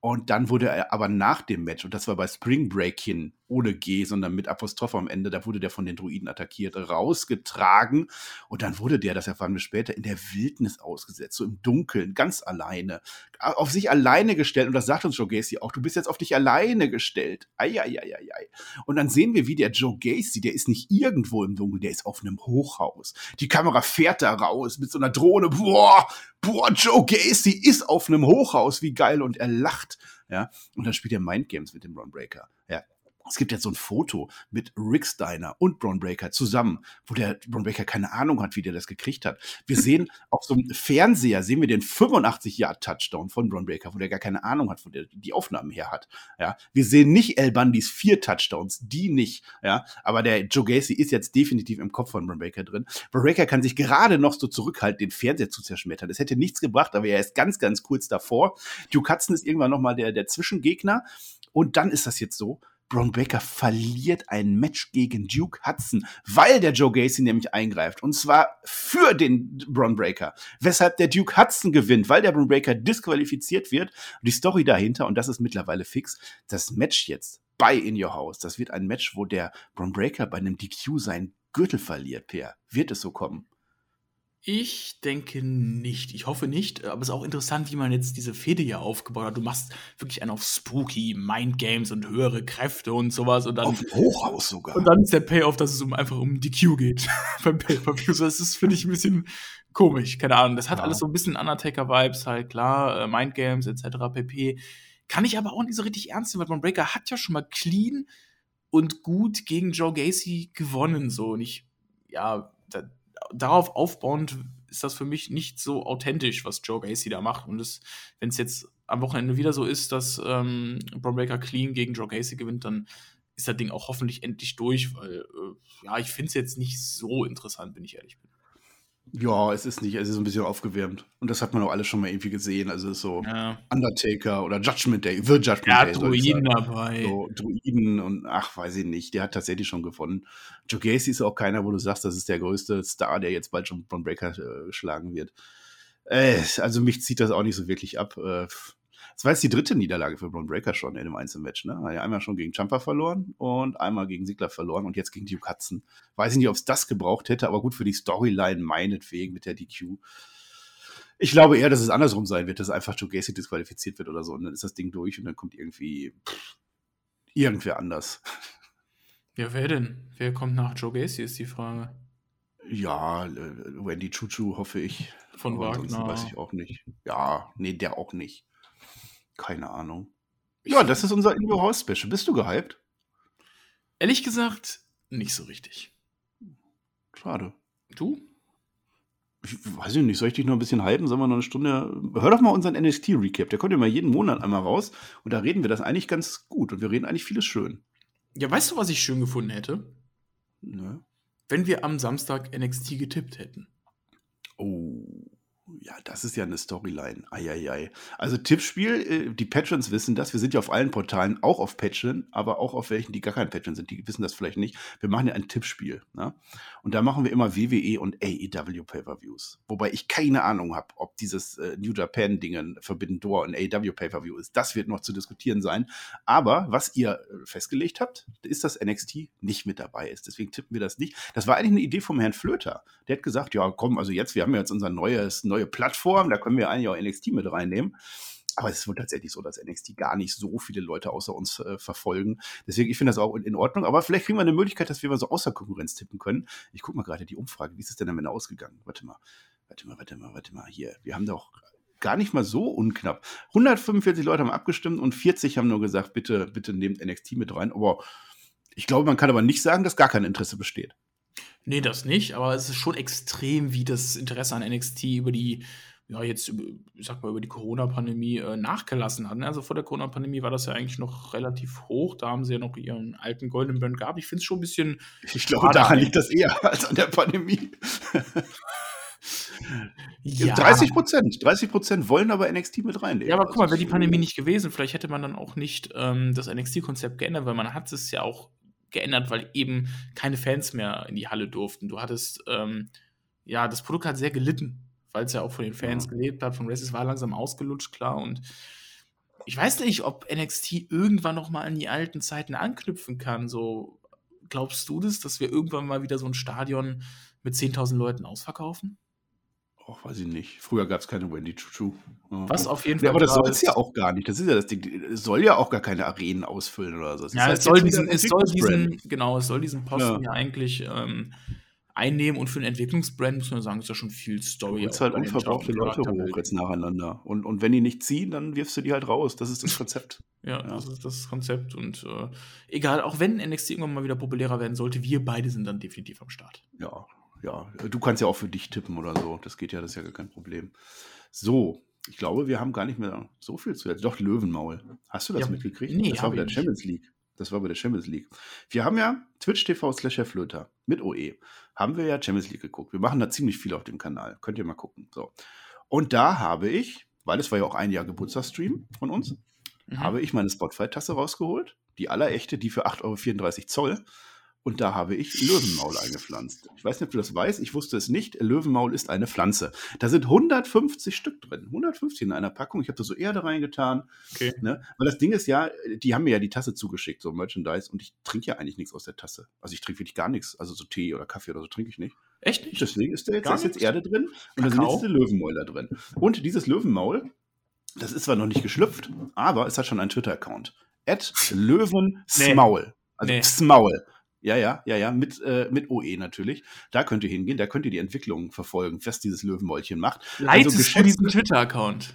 Und dann wurde er aber nach dem Match, und das war bei Spring Break-In, ohne G, sondern mit Apostroph am Ende, da wurde der von den Druiden attackiert, rausgetragen. Und dann wurde der, das erfahren wir später, in der Wildnis ausgesetzt, so im Dunkeln, ganz alleine, auf sich alleine gestellt. Und das sagt uns Joe Gacy auch, du bist jetzt auf dich alleine gestellt. Eieieiei. Und dann sehen wir, wie der Joe Gacy, der ist nicht irgendwo im Dunkeln, der ist auf einem Hochhaus. Die Kamera fährt da raus mit so einer Drohne. Boah, boah, Joe Gacy ist auf einem Hochhaus, wie geil. Und er lacht. Ja, und dann spielt er Mind Games mit dem Ron Breaker. Ja, es gibt jetzt so ein Foto mit Rick Steiner und Braun Breaker zusammen, wo der Braun Breaker keine Ahnung hat, wie der das gekriegt hat. Wir sehen auf so einem Fernseher, sehen wir den 85-Jahr-Touchdown von Braun Breaker, wo der gar keine Ahnung hat, wo der die Aufnahmen her hat. Ja, wir sehen nicht El Bundys vier Touchdowns, die nicht. Ja, aber der Joe Gacy ist jetzt definitiv im Kopf von Braun Breaker drin. Braun Breaker kann sich gerade noch so zurückhalten, den Fernseher zu zerschmettern. Das hätte nichts gebracht, aber er ist ganz, ganz kurz davor. Duke Hudson ist irgendwann noch mal der, der Zwischengegner. Und dann ist das jetzt so, Braun Breaker verliert ein Match gegen Duke Hudson, weil der Joe Gacy nämlich eingreift. Und zwar für den Braun Breaker. Weshalb der Duke Hudson gewinnt, weil der Braun Breaker disqualifiziert wird. Und die Story dahinter, und das ist mittlerweile fix, das Match jetzt bei In Your House, das wird ein Match, wo der Braun Breaker bei einem DQ seinen Gürtel verliert, Per. Wird es so kommen? Ich denke nicht. Ich hoffe nicht. Aber es ist auch interessant, wie man jetzt diese Fehde hier aufgebaut hat. Du machst wirklich einen auf Spooky, Mind Games und höhere Kräfte und sowas. Und dann, auf Hochhaus sogar. Und dann ist der Payoff, dass es um einfach um DQ geht beim Pay-Per-View. Das ist, finde ich, ein bisschen komisch. Keine Ahnung. Das hat ja. alles so ein bisschen Undertaker-Vibes, halt klar. Äh, Mind Games etc. pp. Kann ich aber auch nicht so richtig ernst nehmen, weil Von Breaker hat ja schon mal clean und gut gegen Joe Gacy gewonnen. So. Und ich, ja, da, darauf aufbauend ist das für mich nicht so authentisch, was Joe Gacy da macht. Und wenn es jetzt am Wochenende wieder so ist, dass ähm, Braun Breaker clean gegen Joe Gacy gewinnt, dann ist das Ding auch hoffentlich endlich durch, weil äh, ja, ich finde es jetzt nicht so interessant, wenn ich ehrlich bin. Ja, es ist nicht, es ist ein bisschen aufgewärmt. Und das hat man auch alles schon mal irgendwie gesehen. Also so ja. Undertaker oder Judgment Day, The Judgment ja, Day. Druiden dabei. So, Druiden und ach, weiß ich nicht. Der hat tatsächlich schon gewonnen. Joe Gacy ist auch keiner, wo du sagst, das ist der größte Star, der jetzt bald schon von Breaker äh, geschlagen wird. Äh, also mich zieht das auch nicht so wirklich ab. Äh, das war jetzt die dritte Niederlage für Braun Breaker schon in dem Einzelmatch. Ne? Hat ja einmal schon gegen Champa verloren und einmal gegen Sigler verloren und jetzt gegen Duke Hudson. Weiß ich nicht, ob es das gebraucht hätte, aber gut für die Storyline meinetwegen mit der DQ. Ich glaube eher, dass es andersrum sein wird, dass einfach Joe Gacy disqualifiziert wird oder so und dann ist das Ding durch und dann kommt irgendwie pff, irgendwer anders. Ja, wer denn? Wer kommt nach Joe Gacy, ist die Frage. Ja, äh, Wendy Chuchu, hoffe ich. Von Aber Wagner. Weiß ich auch nicht. Ja, nee, der auch nicht. Keine Ahnung. Ja, das ist unser Indoor House Special. Bist du gehypt? Ehrlich gesagt, nicht so richtig. Schade. Du? Ich weiß nicht, soll ich dich noch ein bisschen hypen? Sollen wir noch eine Stunde. Hör doch mal unseren NXT-Recap. Der kommt ja mal jeden Monat einmal raus. Und da reden wir das eigentlich ganz gut. Und wir reden eigentlich vieles schön. Ja, weißt du, was ich schön gefunden hätte? Ne? Wenn wir am Samstag NXT getippt hätten. Oh. Ja, das ist ja eine Storyline. Eieiei. Also Tippspiel, äh, die Patrons wissen das. Wir sind ja auf allen Portalen, auch auf Patreon, aber auch auf welchen, die gar kein Patreon sind. Die wissen das vielleicht nicht. Wir machen ja ein Tippspiel. Ne? Und da machen wir immer WWE und AEW Pay-Per-Views. Wobei ich keine Ahnung habe, ob dieses äh, New Japan-Dingen Forbidden Door und AEW Pay-Per-View ist. Das wird noch zu diskutieren sein. Aber was ihr äh, festgelegt habt, ist, dass NXT nicht mit dabei ist. Deswegen tippen wir das nicht. Das war eigentlich eine Idee vom Herrn Flöter. Der hat gesagt, ja komm, also jetzt, wir haben ja jetzt unser neues, neues neue Plattform, da können wir eigentlich auch NXT mit reinnehmen. Aber es ist wohl tatsächlich so, dass NXT gar nicht so viele Leute außer uns äh, verfolgen. Deswegen, ich finde das auch in Ordnung. Aber vielleicht kriegen wir eine Möglichkeit, dass wir mal so außer Konkurrenz tippen können. Ich gucke mal gerade die Umfrage. Wie ist es denn am Ende ausgegangen? Warte mal, warte mal, warte mal, warte mal. Hier, wir haben doch gar nicht mal so unknapp. 145 Leute haben abgestimmt und 40 haben nur gesagt, bitte, bitte nehmt NXT mit rein. Aber ich glaube, man kann aber nicht sagen, dass gar kein Interesse besteht. Nee, das nicht, aber es ist schon extrem, wie das Interesse an NXT über die, ja, jetzt, ich sag mal, über die Corona-Pandemie äh, nachgelassen hat. Ne? Also vor der Corona-Pandemie war das ja eigentlich noch relativ hoch. Da haben sie ja noch ihren alten Golden Brand gehabt. Ich finde es schon ein bisschen. Ich glaube, daran liegt das eher als an der Pandemie. ja. 30 Prozent. 30 Prozent wollen aber NXT mit reinnehmen. Ja, aber guck mal, wäre die Pandemie nicht gewesen, vielleicht hätte man dann auch nicht ähm, das NXT-Konzept geändert, weil man hat es ja auch geändert, weil eben keine Fans mehr in die Halle durften. Du hattest, ähm, ja, das Produkt hat sehr gelitten, weil es ja auch von den Fans ja. gelebt hat. Von Wrestling war langsam ausgelutscht, klar. Und ich weiß nicht, ob NXT irgendwann noch mal an die alten Zeiten anknüpfen kann. So, glaubst du das, dass wir irgendwann mal wieder so ein Stadion mit 10.000 Leuten ausverkaufen? Och, weiß ich nicht. Früher gab es keine Wendy Chuchu. Was auf jeden Fall. Ja, aber das soll es ja auch gar nicht. Das ist ja das Ding. Es soll ja auch gar keine Arenen ausfüllen oder so. Es ja, halt es soll, diesen, es soll diesen, genau, es soll diesen Posten ja, eigentlich ähm, einnehmen und für einen Entwicklungsbrand muss man sagen, ist ja schon viel Story. Du halt unverbrauchte Leute hoch jetzt nacheinander. Und, und wenn die nicht ziehen, dann wirfst du die halt raus. Das ist das Konzept. ja, ja, das ist das Konzept. Und äh, egal, auch wenn NXT irgendwann mal wieder populärer werden sollte, wir beide sind dann definitiv am Start. Ja, ja, du kannst ja auch für dich tippen oder so. Das geht ja, das ist ja gar kein Problem. So, ich glaube, wir haben gar nicht mehr so viel zu erzählen. Doch, Löwenmaul. Hast du das ja, mitgekriegt? Nee, das war bei der Champions League. Das war bei der Champions League. Wir haben ja Twitch TV slash Herr Flöter mit OE. Haben wir ja Champions League geguckt. Wir machen da ziemlich viel auf dem Kanal. Könnt ihr mal gucken. So. Und da habe ich, weil es war ja auch ein Jahr Geburtstagsstream von uns, mhm. habe ich meine Spotify-Tasse rausgeholt. Die allerechte, die für 8,34 Euro Zoll. Und da habe ich Löwenmaul eingepflanzt. Ich weiß nicht, ob du das weißt, ich wusste es nicht. Löwenmaul ist eine Pflanze. Da sind 150 Stück drin. 150 in einer Packung. Ich habe da so Erde reingetan. Okay. Ne? Weil das Ding ist ja, die haben mir ja die Tasse zugeschickt, so Merchandise. Und ich trinke ja eigentlich nichts aus der Tasse. Also ich trinke wirklich gar nichts. Also so Tee oder Kaffee oder so trinke ich nicht. Echt nicht? Deswegen ist da jetzt, ist jetzt Erde drin und da sind jetzt Löwenmaul da drin. Und dieses Löwenmaul, das ist zwar noch nicht geschlüpft, aber es hat schon einen Twitter-Account. At Löwensmaul. Nee. Also nee. Smaul. Ja, ja, ja, ja, mit, äh, mit OE natürlich. Da könnt ihr hingehen, da könnt ihr die Entwicklung verfolgen, was dieses Löwenmäulchen macht. Leitest also du diesen Twitter-Account?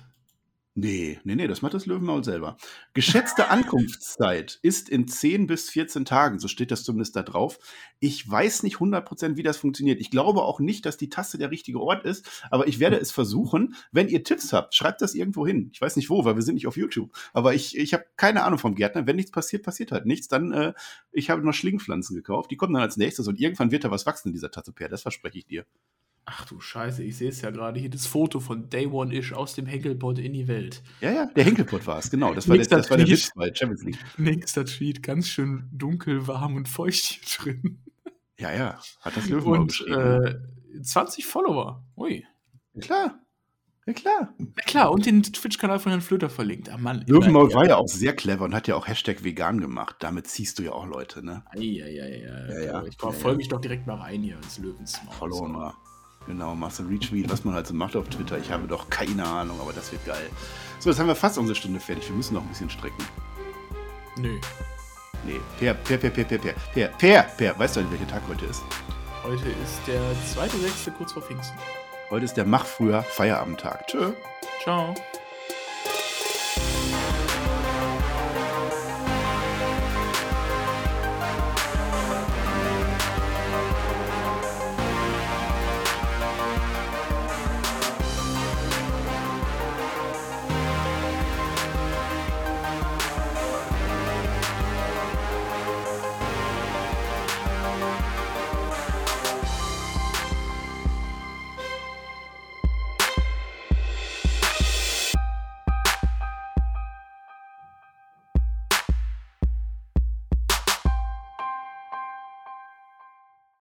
Nee, nee, nee, das macht das Löwenmaul selber. Geschätzte Ankunftszeit ist in 10 bis 14 Tagen, so steht das zumindest da drauf. Ich weiß nicht 100% wie das funktioniert. Ich glaube auch nicht, dass die Taste der richtige Ort ist, aber ich werde es versuchen. Wenn ihr Tipps habt, schreibt das irgendwo hin. Ich weiß nicht wo, weil wir sind nicht auf YouTube. Aber ich, ich habe keine Ahnung vom Gärtner. Wenn nichts passiert, passiert halt nichts. Dann, äh, ich habe noch Schlingpflanzen gekauft. Die kommen dann als nächstes und irgendwann wird da was wachsen in dieser Tasse, Per. Das verspreche ich dir. Ach du Scheiße, ich sehe es ja gerade hier, das Foto von Day One-ish aus dem Henkelpot in die Welt. Ja, ja, der Henkelpot war es, genau. Das war, der, das war der Witz bei Champions League. Nächster Tweet, ganz schön dunkel, warm und feucht hier drin. Ja, ja, hat das Löwen Und äh, 20 Follower, ui. Ja, klar. Ja, klar. Ja, klar, und den Twitch-Kanal von Herrn Flöter verlinkt. Ah, Mann, Löwenmaul war ja auch sehr clever und hat ja auch Hashtag vegan gemacht. Damit ziehst du ja auch Leute, ne? Ja, ja, ja. ja, ja. Ich folge mich doch direkt mal rein hier ins Löwensmaul. Follow mal. Genau, machst du Retweet, was man halt so macht auf Twitter. Ich habe doch keine Ahnung, aber das wird geil. So, jetzt haben wir fast unsere Stunde fertig. Wir müssen noch ein bisschen strecken. Nö. Nee. Per, per, per, per, per, per, per, per, per. Weißt du, welcher Tag heute ist? Heute ist der 2.6. kurz vor Pfingsten. Heute ist der Mach früher Feierabendtag. Tschö. Ciao.